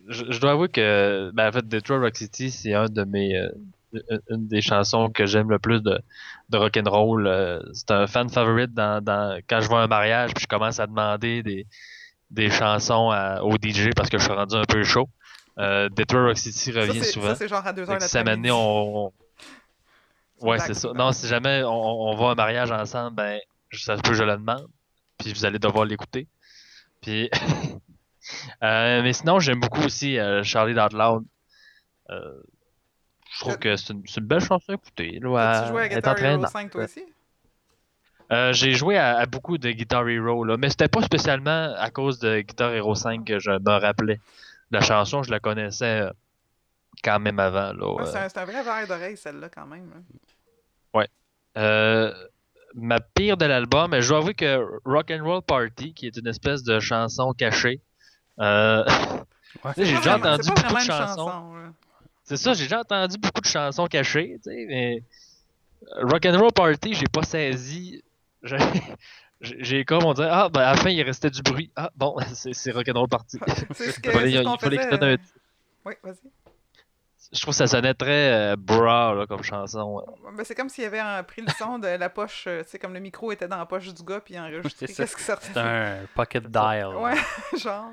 je, je dois avouer que, ben, en fait, Detroit Rock City, c'est un de mes, euh, une- des chansons que j'aime le plus de, de rock'n'roll. Euh, c'est un fan favorite dans, dans, quand je vois un mariage, puis je commence à demander des, des chansons à- au DJ parce que je suis rendu un peu chaud. Euh, Detroit Rock City revient souvent. Ça, c'est genre à 2h Fait que si à un moment donné, on... Ouais, c'est ça. Non, si jamais on, on va à un mariage ensemble, ben, ça se peut je le demande. Puis vous allez devoir l'écouter. Puis... Euh, mais sinon, j'aime beaucoup aussi euh, Charlie Out Loud. Euh, je trouve que c'est une, belle chanson à écouter. Là, Tu jouais à Guitar Hero entraînante. 5 toi aussi? J'ai joué à, à beaucoup de Guitar Hero, là, mais c'était pas spécialement à cause de Guitar Hero 5 que je me rappelais. La chanson, je la connaissais quand même avant. Ouais, c'est un, vrai verre d'oreille, celle-là, quand même. hein. Euh, ma pire de l'album, je dois avouer que Rock and Roll Party, qui est une espèce de chanson cachée, euh, Ouais, j'ai déjà vraiment- entendu beaucoup de chansons. chanson, c'est ça, j'ai déjà entendu beaucoup de chansons cachées, tu sais, mais Rock and Roll Party, j'ai pas saisi. J'ai- comme on dirait, ah, ben à la fin il restait du bruit. Ah, bon, c'est c'est Rock and Roll Party. C'est ce que- Il fallait- il que un- euh, Oui, vas-y. Je trouve que ça sonnait très euh, bra là, comme chanson. Ouais, ben, c'est comme s'il avait euh, pris le son de la poche, euh, tu sais, comme le micro était dans la poche du gars, puis il enregistrait C'est ça. qu'est-ce qui sortait. C'est un pocket dial. Ouais, genre.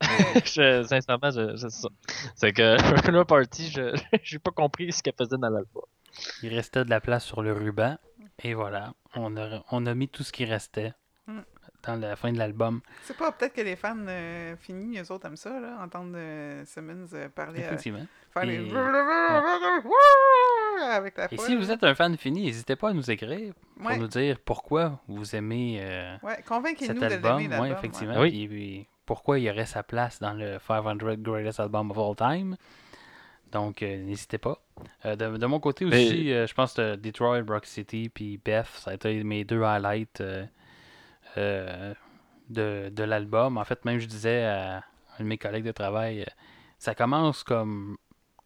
Mais- Je- sincèrement, je, je- c'est ça. C'est que Roll Party, je j'ai pas compris ce qu'elle faisait dans l'album. Il restait de la place sur le ruban. Et voilà, on a, on a mis tout ce qui restait. Dans la fin de l'album. C'est pas peut-être que les fans euh, finis, eux autres aiment ça, là, entendre euh, Simmons euh, parler, euh, Effectivement. faire les... Et- avec la Et foule. si vous êtes un fan fini, n'hésitez pas à nous écrire pour Ouais, nous dire pourquoi vous aimez euh, ouais, convainquez-nous cet de album. Ouais, l'album. effectivement. Oui. Puis, puis pourquoi il y aurait sa place dans le 500 Greatest Album of All Time. Donc, euh, n'hésitez pas. Euh, de, de mon côté Mais- aussi, euh, je pense que Detroit, Rock City, puis Beth, ça a été mes deux highlights euh, de, de l'album. En fait, même je disais à un de mes collègues de travail, euh, ça commence comme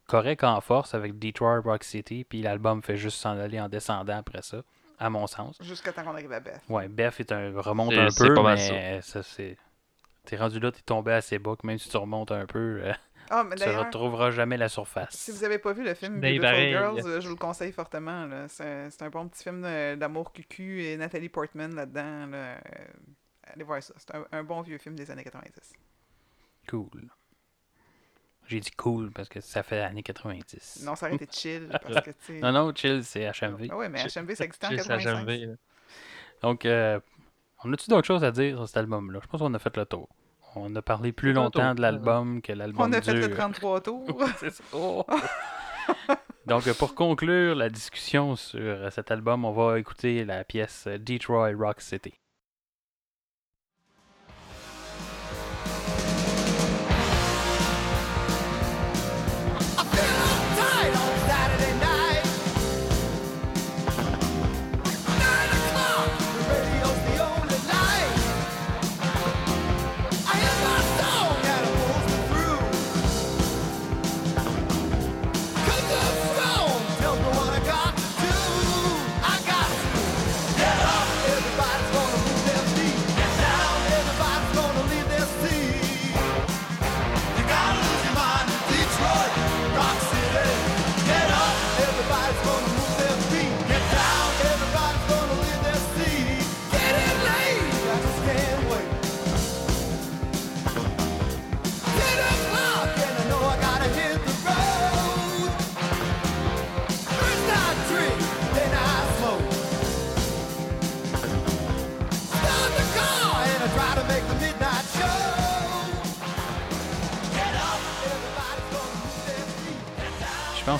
correct en force avec Detroit, Rock City, puis l'album fait juste s'en aller en descendant après ça, à mon sens. Jusqu'à temps qu'on arrive à Beth. Ouais, Beth est un, remonte un peu, mais ça, c'est. T'es rendu là, t'es tombé assez bas, que même si tu remontes un peu, euh, Ah, mais tu ne retrouveras jamais la surface. si vous avez pas vu le film Mais Beautiful pareil. Girls, euh, je vous le conseille fortement. là. C'est c'est un bon petit film d'amour cucu et Nathalie Portman là-dedans. là. Euh, Allez voir ça. C'est un, un bon vieux film des années 90. Cool. J'ai dit cool parce que ça fait années 90. Non, ça aurait été chill parce que, tu sais... non, non, chill, c'est HMV. Ah ouais, mais HMV, ça existait en J'ai ça 85. jamais, là. Donc, euh, on a-tu d'autres choses à dire sur cet album-là? Je pense qu'on a fait le tour. On a parlé plus longtemps de l'album que l'album On a fait le dure. 33 tours. Oh. Donc, pour conclure la discussion sur cet album, on va écouter la pièce Detroit Rock City.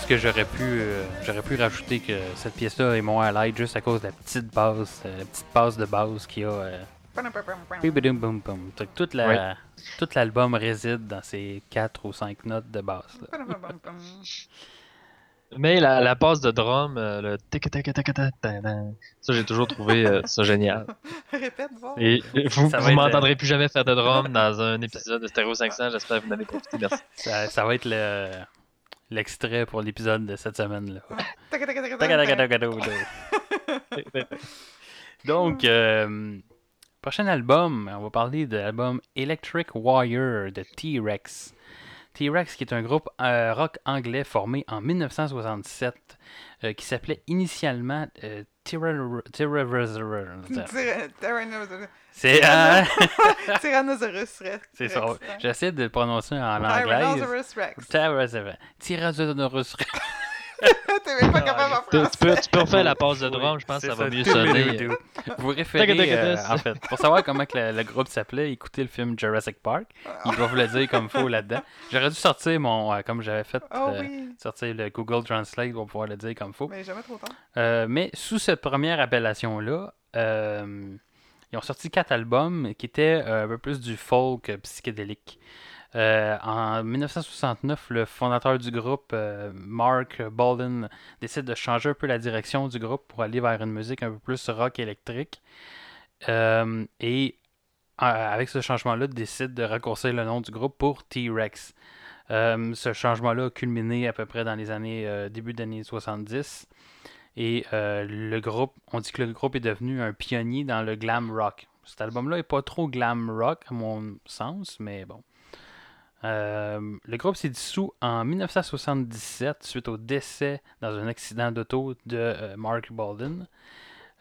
Que j'aurais pu, euh, j'aurais pu rajouter que cette pièce-là est mon highlight juste à cause de la petite base, euh, la petite passe de base qu'il y a. euh, Toute la, Ouais. tout l'album réside dans ces 4 ou 5 notes de basse. Mais la, la passe de drum, euh, le tic tic tic tic tic ça j'ai toujours trouvé euh, ça génial. Répète. Et vous, vous être, m'entendrez plus jamais faire de drum dans un épisode de Stereo 500, j'espère que vous en avez profité, merci. Ça, ça va être le, l'extrait pour l'épisode de cette. Tagadagadagadou. Donc, euh, prochain album, on va parler de l'album Electric Wire de T-Rex. T-Rex, qui est un groupe euh, rock anglais formé en 1967, euh, qui s'appelait initialement euh, Tyranno- Tyrannosaurus. Euh, Tyrannosaurus Rex. c'est ça. Rex, J'essaie de le prononcer en anglais. Tyrannosaurus Rex. Tyrannosaurus Rex. T'es même pas capable en Tu, tu peux, tu peux refaire la passe de drum, je pense que ça va mieux sonner. Vous référez, euh, en fait, pour savoir comment que le, le groupe s'appelait, écoutez le film Jurassic Park. Ils doivent le dire comme faut là-dedans. J'aurais dû sortir mon, euh, comme j'avais fait, Oh euh, oui, sortir le Google Translate pour pouvoir le dire comme faut. mais jamais trop tard. Euh, mais sous cette première appellation-là, euh, ils ont sorti quatre albums qui étaient euh, un peu plus du folk psychédélique. Euh, en 1969, le fondateur du groupe, euh, Mark Bolden, décide de changer un peu la direction du groupe pour aller vers une musique un peu plus rock électrique. Euh, et avec ce changement-là, décide de raccourcir le nom du groupe pour T-Rex. Ce changement-là a culminé à peu près dans les années début des années 70. Et le groupe, on dit que le groupe est devenu un pionnier dans le glam rock. Cet album-là est pas trop glam rock à mon sens, mais bon. Euh, le groupe s'est dissous en 1977 suite au décès dans un accident d'auto de euh, Mark Bolden.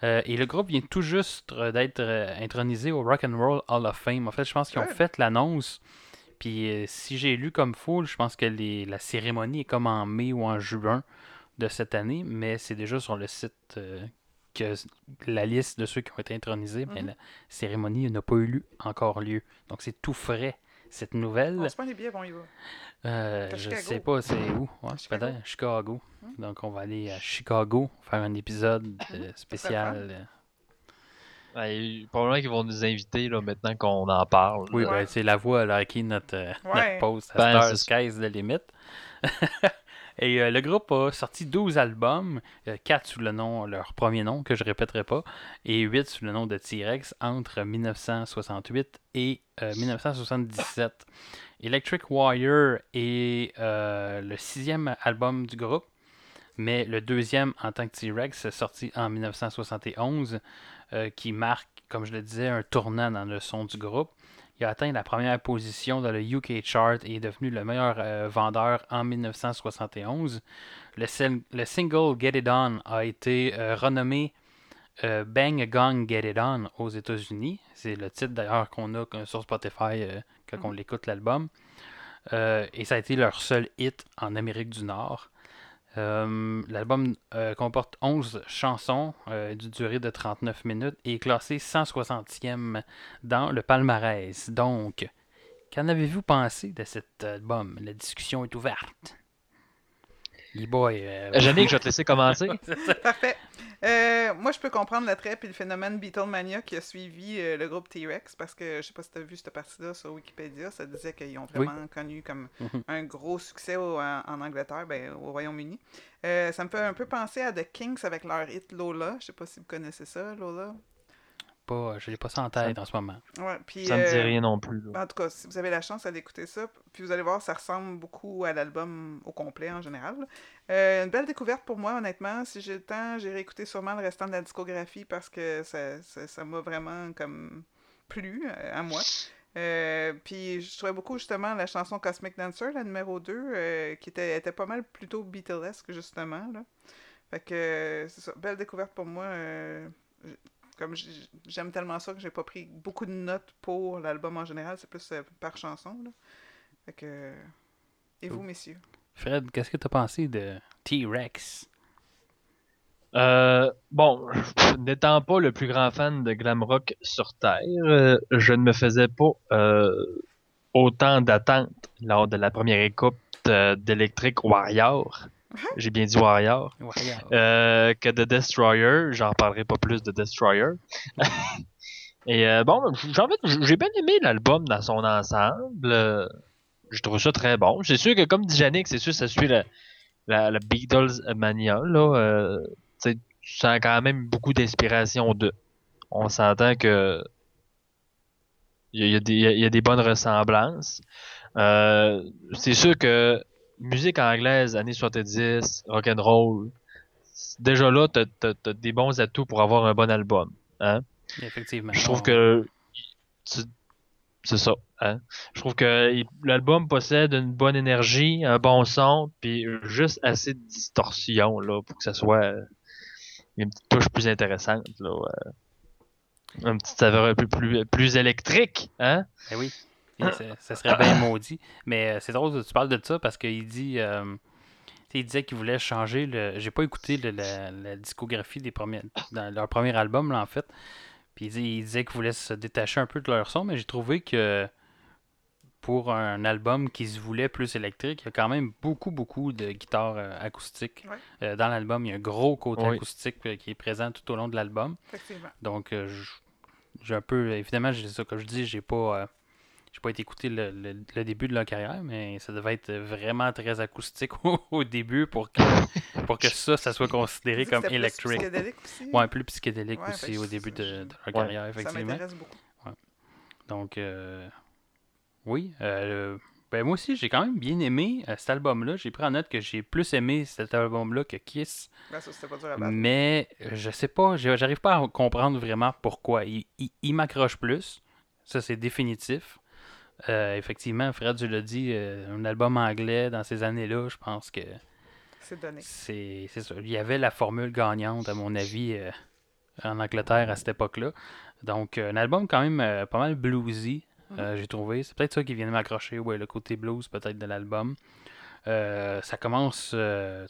Euh, et le groupe vient tout juste d'être intronisé au Rock and Roll Hall of Fame. En fait, je pense qu'ils ont fait l'annonce. Puis si j'ai lu comme foule, je pense que les- la cérémonie est comme en mai ou en juin de cette année, mais c'est déjà sur le site que la liste de ceux qui ont été intronisés, mais Mhm. la cérémonie n'a pas eu lieu- encore lieu. Donc c'est tout frais cette nouvelle. On se prend les billets, va. Euh, À je Chicago. sais pas c'est où. Ouais, Chicago. peut-être Chicago. Hmm. Donc on va aller à Chicago faire un épisode euh, spécial. Ouais, probablement qu'ils vont nous inviter là, maintenant qu'on en parle. Oui, ben, c'est la voix là, qui est notre, euh, Ouais. notre post à Ben, Sky's the Limit. Et euh, le groupe a sorti 12 albums, 4 sous le nom, leur premier nom, que je répéterai pas, et 8 sous le nom de T-Rex entre 1968 et euh, 1977. Electric Wire est euh, le sixième album du groupe, mais le deuxième en tant que T-Rex, sorti en 1971, euh, qui marque, comme je le disais, un tournant dans le son du groupe. Il a atteint la première position dans le UK chart et est devenu le meilleur euh, vendeur en 1971. Le, sing- le single Get It On a été euh, renommé euh, Bang a Gong Get It On aux États-Unis. C'est le titre d'ailleurs qu'on a sur Spotify quand on l'écoute l'album. Et ça a été leur seul hit en Amérique du Nord. Euh, L'album euh, comporte 11 chansons euh, d'une durée de 39 minutes et est classé 160e dans le palmarès. Donc, qu'en avez-vous pensé de cet album? La discussion est ouverte. Boys. euh, je vais te laisser commencer. Parfait. Euh, moi, je peux comprendre l'attrait et le phénomène Beatlemania qui a suivi euh, le groupe T-Rex parce que je sais pas si tu as vu cette partie-là sur Wikipédia, ça disait qu'ils ont vraiment connu comme Mhm. un gros succès au- en, en Angleterre, ben, au Royaume-Uni. Euh, ça me fait un peu penser à The Kings avec leur hit Lola. Je sais pas si vous connaissez ça, Lola. Pas, je l'ai pas ça en tête en ce moment. Ouais, puis, Ça me dit euh, rien non plus. là. En tout cas, si vous avez la chance d'écouter ça, puis vous allez voir, ça ressemble beaucoup à l'album au complet en général. Euh, une belle découverte pour moi, honnêtement. Si j'ai le temps, j'irai écouter sûrement le restant de la discographie parce que ça ça- ça m'a vraiment comme plu euh, à moi. Euh, puis je trouvais beaucoup justement la chanson Cosmic Dancer, la numéro 2, euh, qui était, était pas mal plutôt Beatlesque justement. Là. Fait que euh, c'est ça, belle découverte pour moi. Comme j'aime tellement ça que j'ai pas pris beaucoup de notes pour l'album en général, c'est plus euh, par chanson. Là. Fait que. Et vous, messieurs? Fred, qu'est-ce que tu as pensé de T-Rex? Euh, bon, n'étant pas le plus grand fan de glam rock sur Terre, euh, je ne me faisais pas euh, autant d'attentes lors de la première écoute d'Electric Warrior. J'ai bien dit Warrior. Euh, que de Destroyer. J'en parlerai pas plus de Destroyer. Et euh, bon, j'ai en fait, j'ai bien aimé l'album dans son ensemble. Je trouve ça très bon. C'est sûr que, comme dit Yannick, c'est sûr que ça suit la, la, la Beatles mania. Là, euh, tu sens quand même beaucoup d'inspiration de. On s'entend que il y, a- il y a des- il y a des bonnes ressemblances. Euh, c'est sûr que musique anglaise, années 70, rock'n'roll, déjà là, t'as, t'as des bons atouts pour avoir un bon album. Hein? effectivement. Je trouve que c'est ça. Hein? Je trouve que l'album possède une bonne énergie, un bon son, puis juste assez de distorsion là, pour que ça soit une petite touche plus intéressante. Là. Une petite saveur un peu plus, plus électrique. Hein? Eh oui. Et ça, serait bien maudit. Mais euh, c'est drôle que tu parles de ça parce qu'il dit. euh, tu sais, il disait qu'il voulait changer le. J'ai pas écouté le- la, la discographie des premiers. dans leur premier album, là, en fait. Puis il, dit- il disait qu'il voulait se détacher un peu de leur son, mais j'ai trouvé que. pour un album qui se voulait plus électrique, il y a quand même beaucoup, beaucoup de guitares euh, acoustiques. Ouais. Euh, dans l'album, il y a un gros côté Oui. acoustique euh, qui est présent tout au long de l'album. Effectivement. Donc, euh, j'ai un peu. Évidemment, j'ai ça, comme je dis, j'ai pas. euh, j'ai pas été écouter le, le- le début de leur carrière, mais ça devait être vraiment très acoustique au, au début pour que, pour que ça, ça soit considéré comme c'était plus électrique. psychédélique aussi. Ouais, plus psychédélique Ouais, aussi au début de, de leur Ouais. carrière, Ça effectivement. m'intéresse beaucoup. Donc, euh, oui. euh, ben moi aussi, j'ai quand même bien aimé euh, cet album-là. J'ai pris en note que j'ai plus aimé cet album-là que Kiss. Ben, ça, c'était pas dur à battre. Mais je sais pas, j'arrive pas à comprendre vraiment pourquoi. Il, il- il m'accroche plus. Ça, c'est définitif. Euh, effectivement, Fred, tu l'as dit, euh, un album anglais dans ces années-là, je pense que C'est donné. c'est ça. Il y avait la formule gagnante, à mon avis, euh, en Angleterre à cette époque-là. Donc, un album quand même pas mal bluesy, euh, j'ai trouvé. C'est peut-être ça qui vient de m'accrocher, ouais, le côté blues peut-être de l'album. Ça commence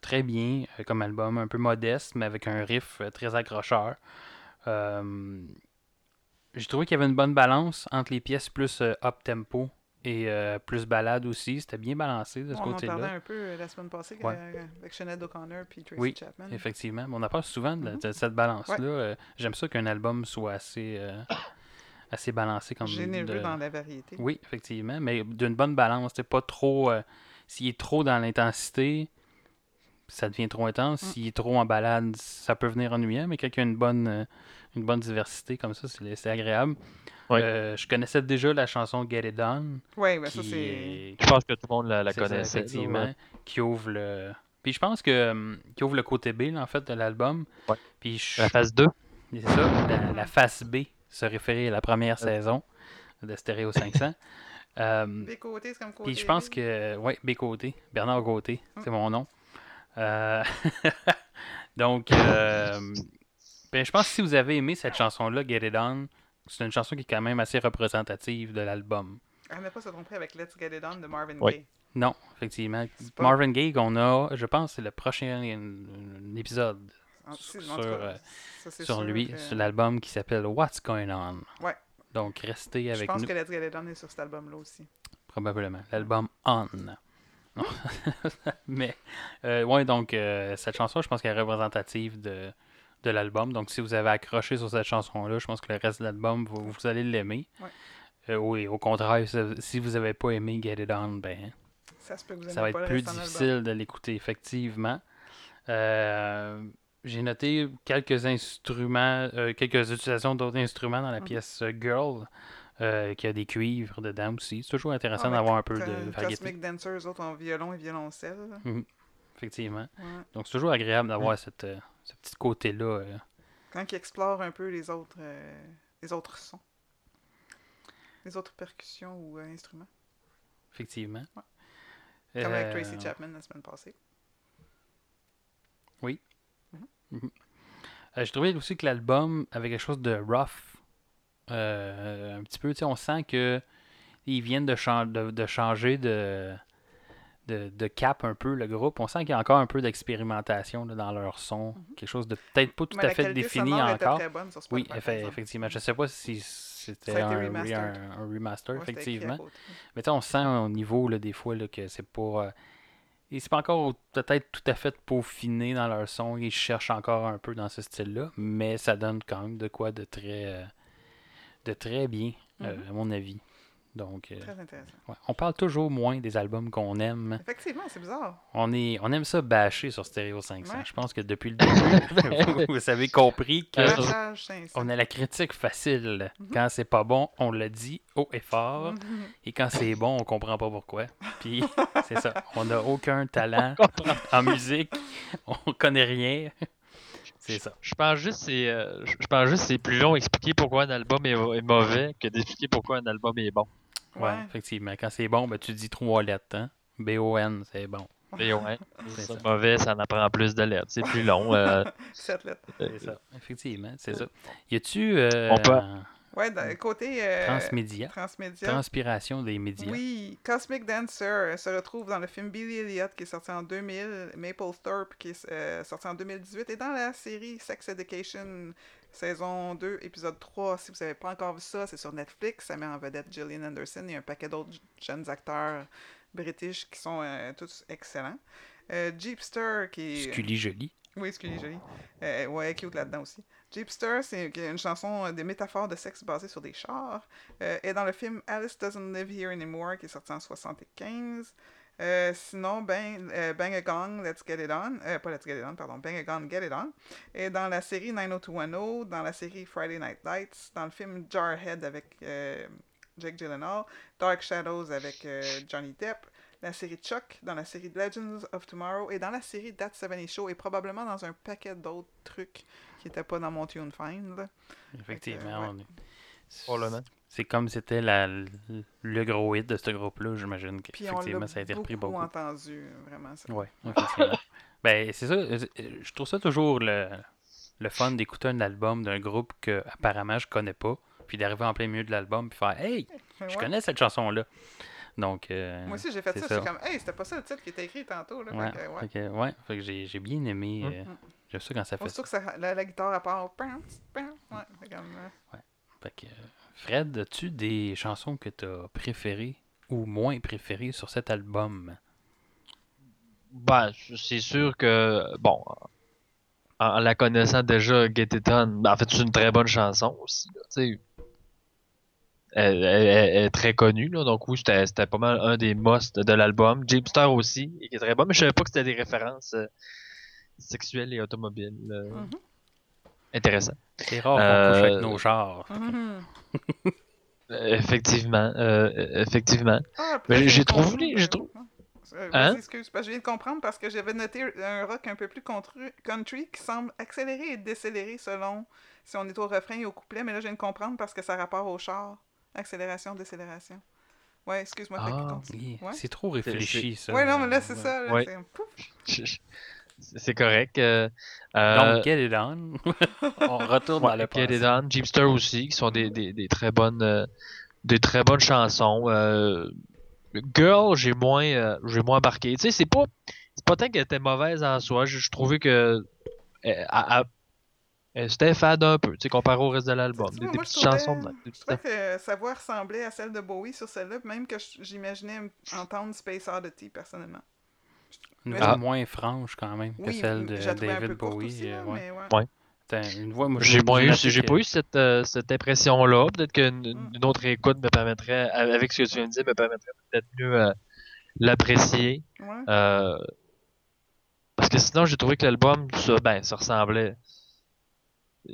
très bien comme album, un peu modeste, mais avec un riff très accrocheur. J'ai trouvé qu'il y avait une bonne balance entre les pièces plus euh, up-tempo et euh, plus balade aussi. C'était bien balancé de ce On en côté-là. parlait un peu euh, la semaine passée Ouais. avec Sinead O'Connor puis Tracy Oui, Chapman. Effectivement. On en parle souvent de, Mhm. de cette balance-là. J'aime ça qu'un album soit assez, euh, assez balancé comme Généreux de- dans la variété. Oui, effectivement. Mais d'une bonne balance. C'est pas trop. euh, S'il est trop dans l'intensité, ça devient trop intense. Mm. S'il est trop en balade, ça peut venir ennuyant. Mais quand il y a une bonne, une bonne diversité comme ça, c'est c'est agréable. Ouais. Euh, je connaissais déjà la chanson Get It Done. Oui, ça, qui c'est. est- Je pense que tout le monde la, la c'est ça, connaissait. effectivement, ouais. qui ouvre le. Puis je pense que hum, qui ouvre le côté B là, en fait de l'album. Ouais. Puis je- La phase 2. c'est ça, la, la face B se référait à la première saison de Stéréo 500. Euh, B côté, c'est comme côté. puis je pense B. que ouais, B côté, Bernard Gauthier, Mm. c'est mon nom. Euh, Donc euh, ben, je pense que si vous avez aimé cette chanson-là, Get It On, c'est une chanson qui est quand même assez représentative de l'album. À ne pas se tromper avec Let's Get It On de Marvin Oui. Gaye. Non, effectivement. pas- Marvin Gaye, on a, je pense, c'est le prochain épisode En, sur, cas, euh, ça, sur sûr lui, que- sur l'album qui s'appelle What's Going On. Ouais. Donc, restez Je avec pense nous, que Let's Get It On est sur cet album-là aussi. probablement. L'album On. Non. Mais, euh, ouais, donc, euh, cette chanson, je pense qu'elle est représentative de, de l'album. Donc, si vous avez accroché sur cette chanson-là, je pense que le reste de l'album, vous, vous allez l'aimer. Ouais. Euh, oui, au contraire, si- vous n'avez pas aimé Get It On, ben, Ça se peut que vous ça va être plus difficile de l'écouter, effectivement. Euh, J'ai noté quelques instruments, euh, quelques utilisations d'autres instruments dans la Mhm. pièce Girl, qui a des cuivres dedans aussi. C'est toujours intéressant Ah, d'avoir un peu de variété, Cosmic Dancers, autres en violon et violoncelle. effectivement. Ouais. Donc c'est toujours agréable d'avoir cette, euh, ce petit côté-là. euh. Quand ils explorent un peu les autres, euh, les autres sons. Les autres percussions ou euh, instruments. effectivement. Comme avec Tracy Chapman la semaine passée. Euh, J'ai trouvé aussi que l'album avait quelque chose de rough. Un petit peu, tu sais, on sent que ils viennent de, de, de changer de, de, de cap un peu, le groupe. On sent qu'il y a encore un peu d'expérimentation dans leur son. Quelque chose de peut-être pas tout Mhm. Mais à fait défini encore. très bonne sur Oui, effectivement. Je sais pas si c'était un, un- un remaster, Ouais, effectivement. Mais tu sais, on sent au niveau là, des fois là, que c'est pas. euh, et c'est pas encore peut-être tout à fait peaufiné dans leur son. Ils cherchent encore un peu dans ce style-là. Mais ça donne quand même de quoi de très euh, de très bien, euh, Mhm. à mon avis. Donc, euh, Très intéressant. ouais. on parle toujours moins des albums qu'on aime. Effectivement, c'est bizarre. On, est, on aime ça bâcher sur Stereo 500. Ouais. Je pense que depuis le début, vous, vous avez compris que Lâchage 500. on a la critique facile. Mhm. Quand c'est pas bon, on le dit haut et fort. Mhm. Et quand c'est bon, on comprend pas pourquoi. Puis c'est ça. On n'a aucun talent en musique. On connaît rien. C'est ça. Je pense juste que c'est euh, je je pense juste que c'est plus long d'expliquer pourquoi un album est, est mauvais que d'expliquer pourquoi un album est bon. Ouais, Ouais. effectivement. Quand c'est bon, ben, tu dis trois lettres. Hein? B-O-N, c'est bon. Mais ouais, C'est mauvais, ça en apprend plus de lettres. C'est plus long. euh, Sept lettres. C'est ça. Effectivement, c'est ça. Y a-tu euh, On peut- Ouais, dans- côté euh, transmédia, transmédia. transpiration des médias? Oui, Cosmic Dancer se retrouve dans le film Billy Elliot qui est sorti en 2000, Maplethorpe qui est euh, sorti en 2018 et dans la série Sex Education Saison 2, épisode 3, si vous n'avez pas encore vu ça, c'est sur Netflix. Ça met en vedette Gillian Anderson et un paquet d'autres jeunes acteurs british qui sont euh, tous excellents. Euh, Jeepster, qui est... Scully Jolie. Oui, Scully Jolie. Euh, ouais, cute là-dedans aussi. Jeepster, c'est une chanson des métaphores de sexe basées sur des chars. Est dans le film Alice Doesn't Live Here Anymore, qui est sorti en 75. Euh, sinon, Bang, euh, Bang a Gong, Let's Get It On. Euh, pas Let's Get It On, pardon. Bang a Gong, Get It On. Et dans la série 90210, dans la série Friday Night Lights, dans le film Jarhead avec euh, Jake Gyllenhaal, Dark Shadows avec euh, Johnny Depp, la série Chuck, dans la série Legends of Tomorrow et dans la série That 70 Show et probablement dans un paquet d'autres trucs qui n'étaient pas dans mon Tune Find. là. Effectivement. ouais. on est- Probablement. C'est comme c'était la- le gros hit de ce groupe-là, j'imagine qu'effectivement ça a été repris beaucoup, beaucoup. entendu, euh, vraiment. ça. Ouais, effectivement. ben, c'est ça. euh, Je trouve ça toujours le, le fun d'écouter un album d'un groupe que apparemment je connais pas, puis d'arriver en plein milieu de l'album puis faire Hey, je ouais. connais cette chanson-là. Donc, euh, Moi aussi, j'ai fait ça. ça. Comme, hey, c'était pas ça le titre qui était écrit tantôt. Là. Ouais, Fait que, ouais. fait que, ouais, fait que j'ai j'ai bien aimé. Mm. euh, J'aime ça quand ça fait ça. que ça, la, la guitare à part. Ouais, fait comme, euh, Fait que, euh, Fred, as-tu des chansons que tu as préférées ou moins préférées sur cet album? Ben, c'est sûr que, bon, en, la connaissant déjà, Get It On, ben, en fait, c'est une très bonne chanson aussi. là, tu sais. Elle, elle- elle- elle est très connue, là, donc oui, c'était c'était pas mal un des musts de l'album. Jeepster aussi, qui est très bon, mais je savais pas que c'était des références euh, sexuelles et automobiles. euh, Mhm. Intéressant. C'est rare qu'on Euh, couche avec nos chars. mhm. Euh, Effectivement, euh, effectivement. Ah, Mais j'ai trouvé- j'ai euh, trou- euh, Hein? excuse, parce que je viens de comprendre parce que j'avais noté un rock un peu plus contru- country qui semble accélérer et décélérer selon si on est au refrain et au couplet, mais là je viens de comprendre parce que ça a rapport au char. Accélération, décélération. Ouais, excuse-moi, Ah. continue. Yeah, Ouais. C'est trop réfléchi, ça. Ouais, non, mais là c'est ça. là, Ouais. c'est- C'est correct. euh, euh, Donc, get it on. On retourne dans le Ouais, Get. It On, Jeepster aussi, qui sont des, des, des très bonnes euh, des très bonnes chansons. Euh, Girl, j'ai moins euh, j'ai moins embarqué. Tu sais, c'est pas c'est pas tant qu'elle était mauvaise en soi. Je, je trouvais que euh, elle- elle- elle- c'était fade un peu, tu sais, comparé au reste de l'album. Des, des moi, je petites trouvais- chansons. des Je petites- trouvais que sa voix ressemblait à celle de Bowie sur celle-là, même que j'imaginais entendre Space Oddity personnellement. Une Mais voix Ah. moins franche quand même que Oui, celle de David Bowie. aussi, là, euh, ouais. une voix, moi, J'ai pas eu, noté j'ai que- pas eu cette, euh, cette impression-là. Peut-être qu'une Mm. une autre écoute me permettrait, avec ce que tu viens de dire, me permettrait peut-être mieux euh, l'apprécier. Ouais. Euh, parce que sinon, j'ai trouvé que l'album, ça, ben, ça ressemblait. euh,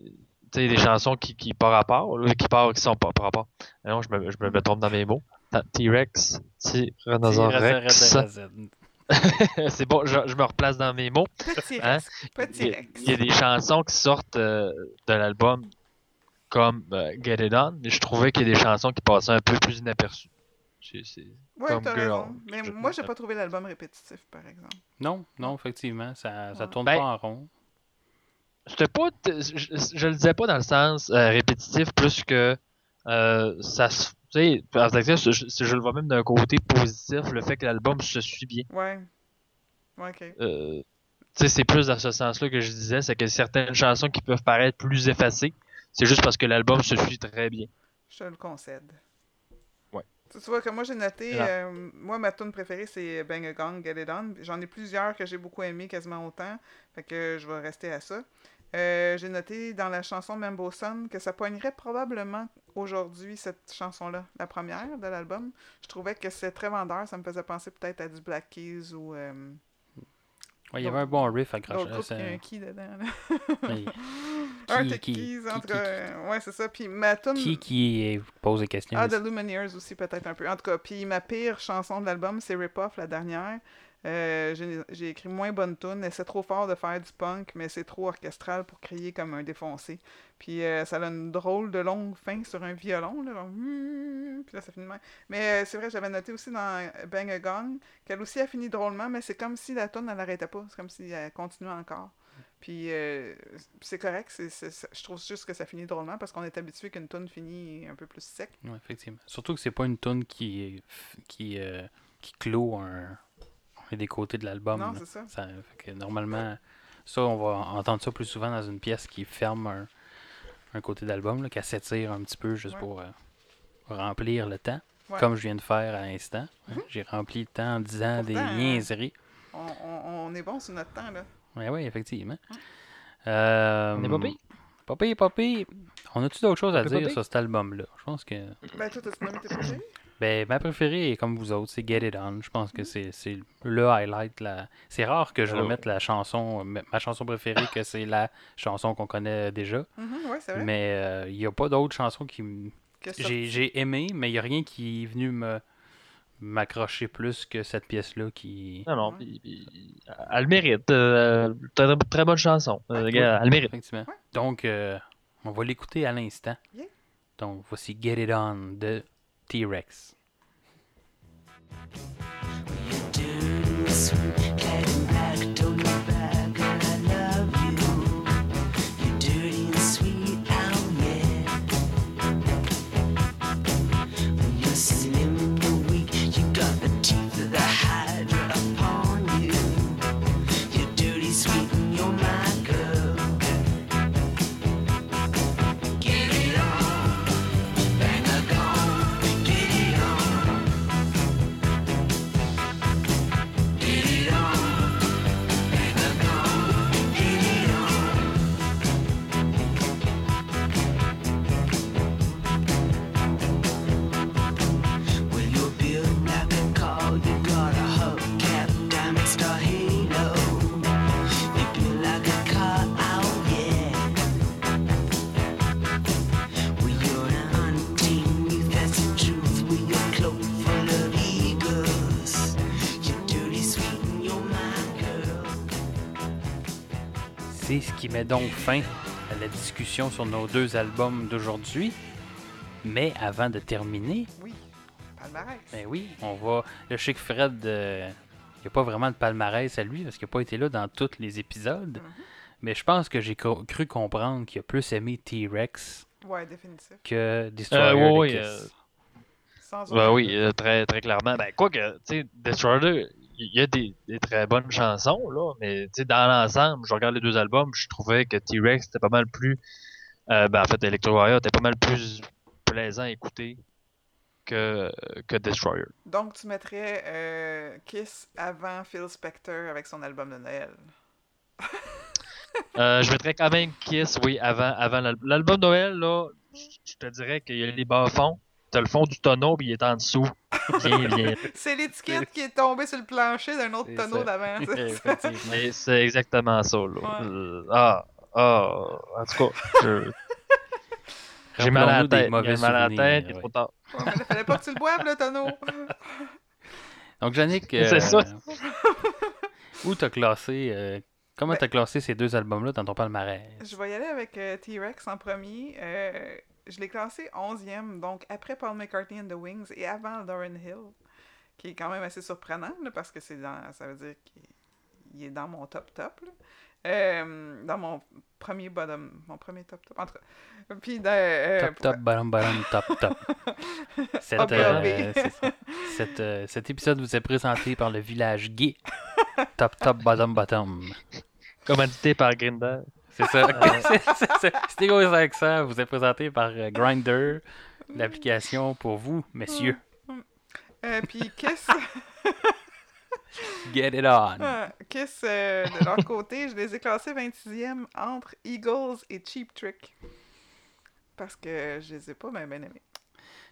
Tu sais, des chansons qui, qui par rapport, là, qui par, qui sont pas par rapport. Ah Non, je me, je me, trompe dans mes mots. T-Rex, Tyrannosaurus Rex. C'est bon, je, je me replace dans mes mots. Petit Hein? Petit Il y, a, Rex. il y a des chansons qui sortent euh, de l'album comme euh, Get It On, mais je trouvais qu'il y a des chansons qui passaient un peu plus inaperçues. C'est- c'est- Ouais, comme t'as Girl. raison. Mais Je- moi, j'ai pas trouvé l'album répétitif, par exemple. Non, non, effectivement, ça, ça Ouais. tourne Ben, pas en rond. C'était pas, je, je le disais pas dans le sens euh, répétitif, plus que euh, ça se. Tu sais, en fait, je, je- le vois même d'un côté positif, le fait que l'album se suit bien. Ouais. Ouais, ok. Euh, tu sais, c'est plus dans ce sens-là que je disais, c'est que certaines chansons qui peuvent paraître plus effacées, c'est juste parce que l'album se suit très bien. Je te le concède. Ouais. Tu vois que moi j'ai noté, Là. euh, moi ma tune préférée c'est Bang a Gong, Get It On. J'en ai plusieurs que j'ai beaucoup aimé, quasiment autant. Fait que je vais rester à ça. Euh, j'ai noté dans la chanson Mambo Son que ça poignerait probablement aujourd'hui cette chanson-là, la première de l'album. Je trouvais que c'est très vendeur, ça me faisait penser peut-être à du Black Keys ou euh, Ouais, il y avait un bon riff accroché. groupes ça- qui a un key dedans. là. Arctic qui- Keys, qui- en qui- tout cas. euh, Ouais, c'est ça. Puis ma tune... Qui qui pose des questions Ah? The Lumineers aussi, peut-être un peu. En tout cas, puis ma pire chanson de l'album, c'est Rip Off, la dernière. Euh, j'ai écrit moins bonne tune c'est trop fort de faire du punk, mais c'est trop orchestral pour crier comme un défoncé. Puis euh, ça a une drôle de longue fin sur un violon, là, Hmm, puis là ça finit même. Mais euh, c'est vrai, j'avais noté aussi dans Bang a Gong qu'elle aussi a fini drôlement, mais c'est comme si la tune elle n'arrêtait pas, c'est comme si elle continuait encore. Puis euh, c'est correct, je trouve juste que ça finit drôlement parce qu'on est habitué qu'une tune finit un peu plus sec. Ouais, effectivement. Surtout que c'est pas une tune qui, qui, euh, qui clôt un, un des côtés de l'album. Non, c'est ça. fait que normalement, ça, on va entendre ça plus souvent dans une pièce qui ferme un, un côté d'album qu'elle s'étire un petit peu juste Ouais. pour euh, remplir le temps, Ouais. comme je viens de faire à l'instant. hein. J'ai rempli le temps en disant des Pourtant, hein. niaiseries. On, on- on est bon sur notre temps, là. Oui, oui, effectivement. Euh, On est pas pire. Pas pire, pas pire. On a-tu d'autres choses à dire sur cet album-là? Je pense que. Ben, toi, t'as-tu nommé tes? Ben, ma préférée est comme vous autres, c'est Get It On. Je pense que c'est c'est le highlight. La... C'est rare que je Ouais. remette la chanson, ma chanson préférée, que c'est la chanson qu'on connaît déjà. Mhm, ouais, vrai. Mais euh, il n'y a pas d'autres chansons qui m- j'ai j'ai aimé, mais il n'y a rien qui est venu me m'accrocher plus que cette pièce-là qui. Non, non, puis- puis, elle le mérite. euh, T'as une très bonne chanson. Euh, gars, elle le mérite. Effectivement. Donc, euh, on va l'écouter à l'instant. Yeah. Donc, voici Get It On de T-Rex. Well, met donc fin à la discussion sur nos deux albums d'aujourd'hui. Mais avant de terminer, Oui, palmarès. ben oui, on va. Le Chic Fred, euh, il n'y a pas vraiment de palmarès à lui parce qu'il n'a pas été là dans tous les épisodes. Mais je pense que j'ai co- cru comprendre qu'il a plus aimé T-Rex Ouais, définitif. que Destroyer Euh, ouais, de ouais, Kiss. euh, Sans Ben oui, euh, très, très clairement. Ben, quoi que, tu sais, Destroyer, il y a des, des très bonnes chansons, là, mais, tu sais, dans l'ensemble, je regarde les deux albums, je trouvais que T-Rex était pas mal plus, euh, ben, en fait, Electro Warrior était pas mal plus plaisant à écouter que, que Destroyer. Donc, tu mettrais euh, Kiss avant Phil Spector avec son album de Noël. Euh, je mettrais quand même Kiss, oui, avant, avant l'album. L'album de Noël, là, je te dirais qu'il y a les bas fonds, t'as le fond du tonneau, puis il est en dessous. C'est l'étiquette qui est tombée sur le plancher d'un autre tonneau d'avant. c'est exactement ça, là. Ouais. Euh, ah, ah, en tout cas, je- j'ai mal à la tête. J'ai mal à la tête, il est ouais. trop tard. Ouais, mais là, fallait pas que tu le boives, le tonneau. Donc, Yannick, C'est euh, ça. où t'as classé, euh, comment Ben- t'as classé ces deux albums-là dans ton palmarès? Je vais y aller avec euh, T-Rex en premier. Je l'ai classé 11e, donc après Paul McCartney and the Wings et avant Lauren Hill, qui est quand même assez surprenant là, parce que c'est dans, ça veut dire qu'il il est dans mon top top. là. Euh, dans mon premier bottom, mon premier top top. En tout cas. Puis euh, Top, top, bottom, bottom, top, top. Cette, Ok, euh. Cette, euh, cet épisode vous est présenté par le village gay. Top, top, bottom, bottom. Commandité par Grinder. C'est ça. C'est- c'est- c'est- C'était gros accent vous est présenté par euh, Grindr, l'application pour vous, messieurs. euh, puis Kiss, Get it on. euh, Kiss euh, de leur côté, je les ai classés 26e entre Eagles et Cheap Trick. Parce que je les ai pas bien, bien aimés.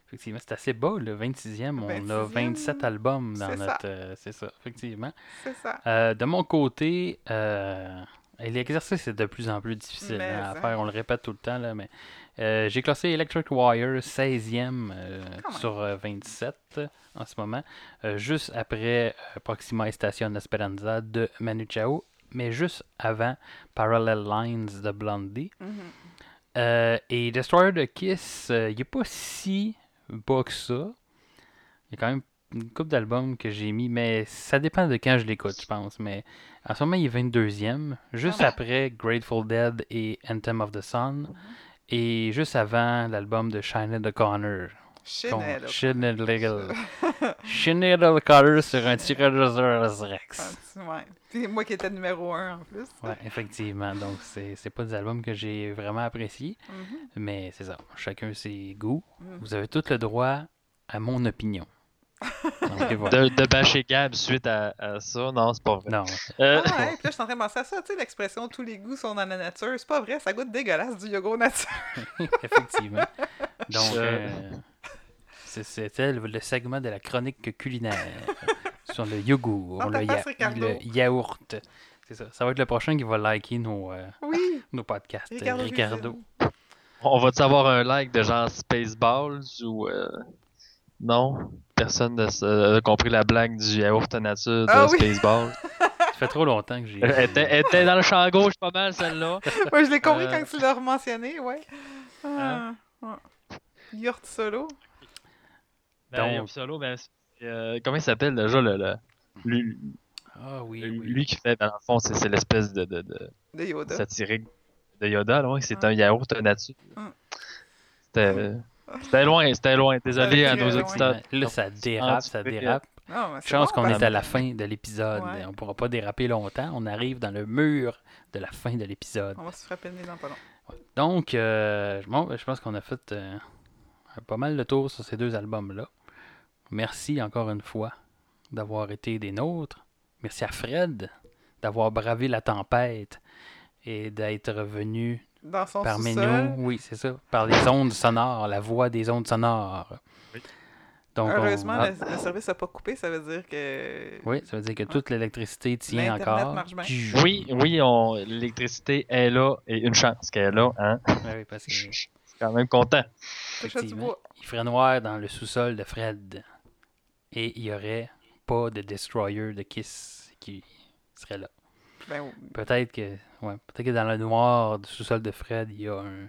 Effectivement, c'est assez bas, le 26e. On a 26e, 27 albums dans notre. euh, c'est ça, effectivement. C'est ça. Euh, de mon côté, euh, et l'exercice est de plus en plus difficile Mais hein, à faire, on le répète tout le temps, là, mais euh, j'ai classé Electric Wire 16e euh, sur euh, 27 euh, en ce moment, juste après Proxima et Station Esperanza de Manu Chao, mais juste avant Parallel Lines de Blondie. Mhm. Euh, et Destroyer de Kiss, il n'est pas si bas que ça. Il a quand même une couple d'albums que j'ai mis, mais ça dépend de quand je l'écoute, je pense. Mais en ce moment, il est 22e, juste Ah. après Grateful Dead et Anthem of the Sun, et juste avant l'album de Shine the Connor. Chanel. Chanel. Chanel Color sur un Tyrannosaurus Rex. Ouais. Puis moi qui étais numéro 1 en plus. Ouais, effectivement. Donc, c'est c'est pas des albums que j'ai vraiment appréciés. Mhm. Mais c'est ça. Chacun ses goûts. Mhm. Vous avez tout le droit à mon opinion. De, de bâcher Gab suite à, à ça, non, c'est pas vrai. Non. Euh, Ah ouais, puis là, je suis en train de penser à ça, tu sais, l'expression tous les goûts sont dans la nature. C'est pas vrai, ça goûte dégueulasse du yogourt nature. effectivement. Donc, Euh. euh, c'est- c'était le, le segment de la chronique culinaire sur le yogourt, le, le yaourt. C'est ça. Ça va être le prochain qui va liker nos, euh, Oui, nos podcasts. Ricardo. Ricardo. Ricardo. on va-tu avoir un like de genre Spaceballs ou. Euh, Non? Personne n'a compris la blague du yaourt nature de Ah oui. Spaceballs. Ça fait trop longtemps que j'ai. elle, était, elle était dans le champ gauche pas mal, celle-là. Ouais, je l'ai compris Euh. quand tu l'as mentionné, ouais. Ah, ouais. Yurt solo. Ben, Donc- Yaourt Solo, ben, euh, comment il s'appelle déjà le, le- lui, Ah oui, oui. lui qui fait, dans le fond, c'est, c'est l'espèce de, de, de de Yoda. satirique de Yoda, là, ouais, c'est Ah. un yaourt nature. Ah. C'était, c'était loin, c'était loin. Désolé à nos auditeurs. Là, ça dérape, ça dérape. Non, Chance qu'on est à la fin de l'épisode. Ouais. On pourra pas déraper longtemps. On arrive dans le mur de la fin de l'épisode. On va se frapper le nez dans pas long. Donc, euh, bon, ben, je pense qu'on a fait euh, pas mal de tour sur ces deux albums-là. Merci encore une fois d'avoir été des nôtres. Merci à Fred d'avoir bravé la tempête et d'être revenu Dans son parmi sous-sol. nous. Oui, c'est ça. Par les ondes sonores, la voix des ondes sonores. Oui. Donc, on- Heureusement, ah, le, le service n'a pas coupé, ça veut dire que. Oui, ça veut dire que toute l'électricité tient L'Internet encore. marche bien. Puis- Oui, oui, on, l'électricité est là et une chance qu'elle est là, hein. Oui, parce que Je suis quand même content. Il ferait noir dans le sous-sol de Fred. Et il n'y aurait pas de destroyer de Kiss qui serait là. Ben, Peut-être que, ouais, peut-être que dans le noir du sous-sol de Fred, il y a un,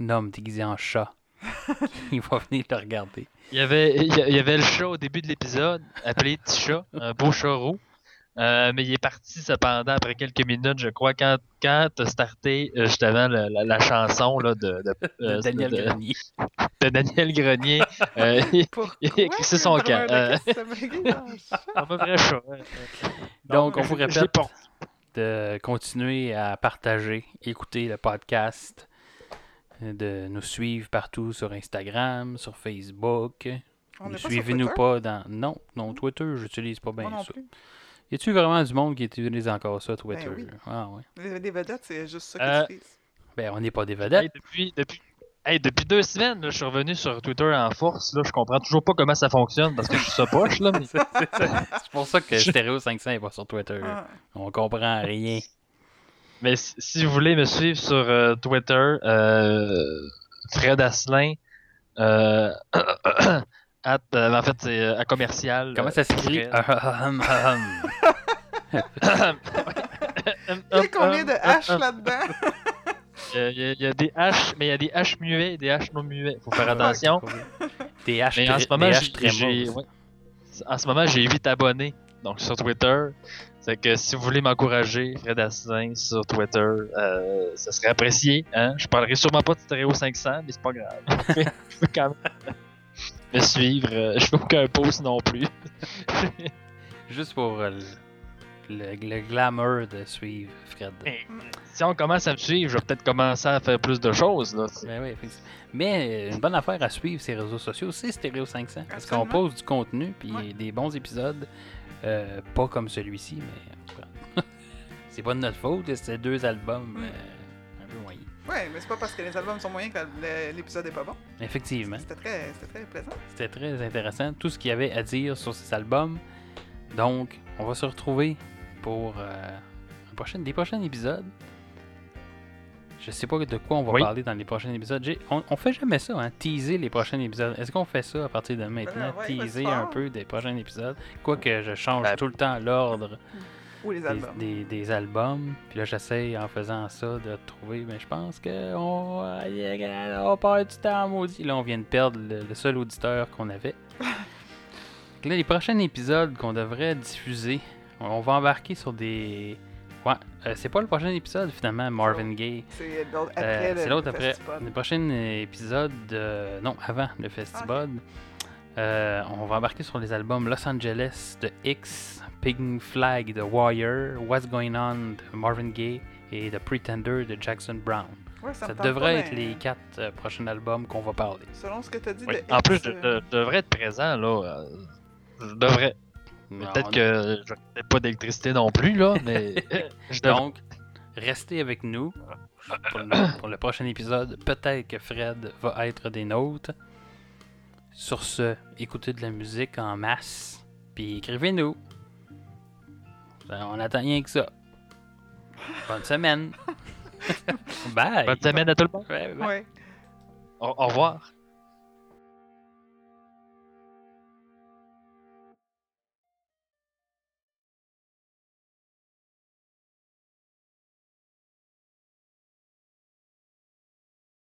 un homme déguisé en chat. il va venir le regarder. Il y avait, il y avait le chat au début de l'épisode, appelé Petit Chat, un beau chat roux. Euh, mais il est parti cependant après quelques minutes, je crois, quand, quand t'as starté euh, justement la, la chanson là, de, de, De euh, Daniel de- Grenier. de Daniel Grenier. euh, écrit son camp. Euh, dans le chat? Donc, on vous répète pas. De continuer à partager, écouter le podcast, de nous suivre partout sur Instagram, sur Facebook. Suivez-nous pas dans. Non, non, Twitter, j'utilise pas bien Moi non ça. plus. Y a-tu vraiment du monde qui utilise encore ça, Twitter? Ben oui. Ah ouais. Les vedettes, c'est juste ça Euh, qu'ils utilisent. Ben, on n'est pas des Hey, vedettes. depuis, depuis, hey, depuis deux semaines, là, je suis revenu sur Twitter en force. Là, je comprends toujours pas comment ça fonctionne parce que je suis sa poche. Là, mais... C'est c'est pour ça que Stereo 500 n'est pas sur Twitter. Ah, On comprend rien. Mais si, vous voulez me suivre sur euh, Twitter, euh, Fred Asselin, euh, at, euh, en fait, c'est euh, à commercial. Comment ça s'écrit? Il y a combien de H là-dedans? Il y, a- il y a- il y a des H, mais il y a des H muets et des H non muets. Faut faire attention. Des H, Mais en très- ce moment, des j'ai- ouais. en ce moment, j'ai 8 abonnés. Donc sur Twitter. C'est que si vous voulez m'encourager, Fred Asselin sur Twitter, euh, ça serait apprécié. Hein? Je parlerai sûrement pas de Stéréo 500, mais c'est pas grave. je peux quand même me suivre. euh, je fais aucun post non plus. Juste pour euh, le, glamour de suivre Fred. si on commence à me suivre, je vais peut-être commencer à faire plus de choses. Là. Ben oui, effectivement. Mais euh, une bonne affaire à suivre ces réseaux sociaux, c'est Stereo 500. Parce qu'on pose du contenu, puis Ouais. des bons épisodes. Euh, pas comme celui-ci, mais. c'est pas de notre faute, c'est deux albums Mm. euh, un peu moyens. Ouais, mais c'est pas parce que les albums sont moyens que l'épisode est pas bon. Effectivement. C'était très, c'était très plaisant. C'était très intéressant, tout ce qu'il y avait à dire sur ces albums. Donc, on va se retrouver pour euh, un prochain, des prochains épisodes. Je sais pas de quoi on va Oui. parler dans les prochains épisodes. J'ai- On, on fait jamais ça, hein, teaser les prochains épisodes. Est-ce qu'on fait ça à partir de maintenant? ouais, teaser un peu des prochains épisodes? Quoique je change Ben- tout le temps l'ordre Ou les des, albums. des- des albums. Puis là, j'essaye en faisant ça de trouver. Mais je pense qu'on on perd du temps maudit. Là, on vient de perdre le, le seul auditeur qu'on avait. Là, les prochains épisodes qu'on devrait diffuser, on va embarquer sur des. Ouais, euh, c'est pas le prochain épisode finalement, Marvin Gaye. C'est l'autre Euh, après le, c'est l'autre le après. festival. Le prochain épisode, euh, non, avant le festival, euh, on va embarquer sur les albums Los Angeles de X, Pink Flag de Wire, What's Going On de Marvin Gaye et The Pretender de Jackson Brown. Ouais, ça devrait être les quatre euh, prochains albums qu'on va parler. Selon ce que tu as dit Oui. de En X, plus, je, euh, je devrais être présent, là. euh, Je devrais. Peut-être que je n'ai pas d'électricité non plus, là, mais. Donc, restez avec nous pour le, pour le prochain épisode. Peut-être que Fred va être des nôtres. Sur ce, écoutez de la musique en masse, puis écrivez-nous. Ben, On attend rien que ça. Bonne semaine. Bye. Bonne semaine à tout le monde. Ouais, ouais. ouais. Au, au revoir.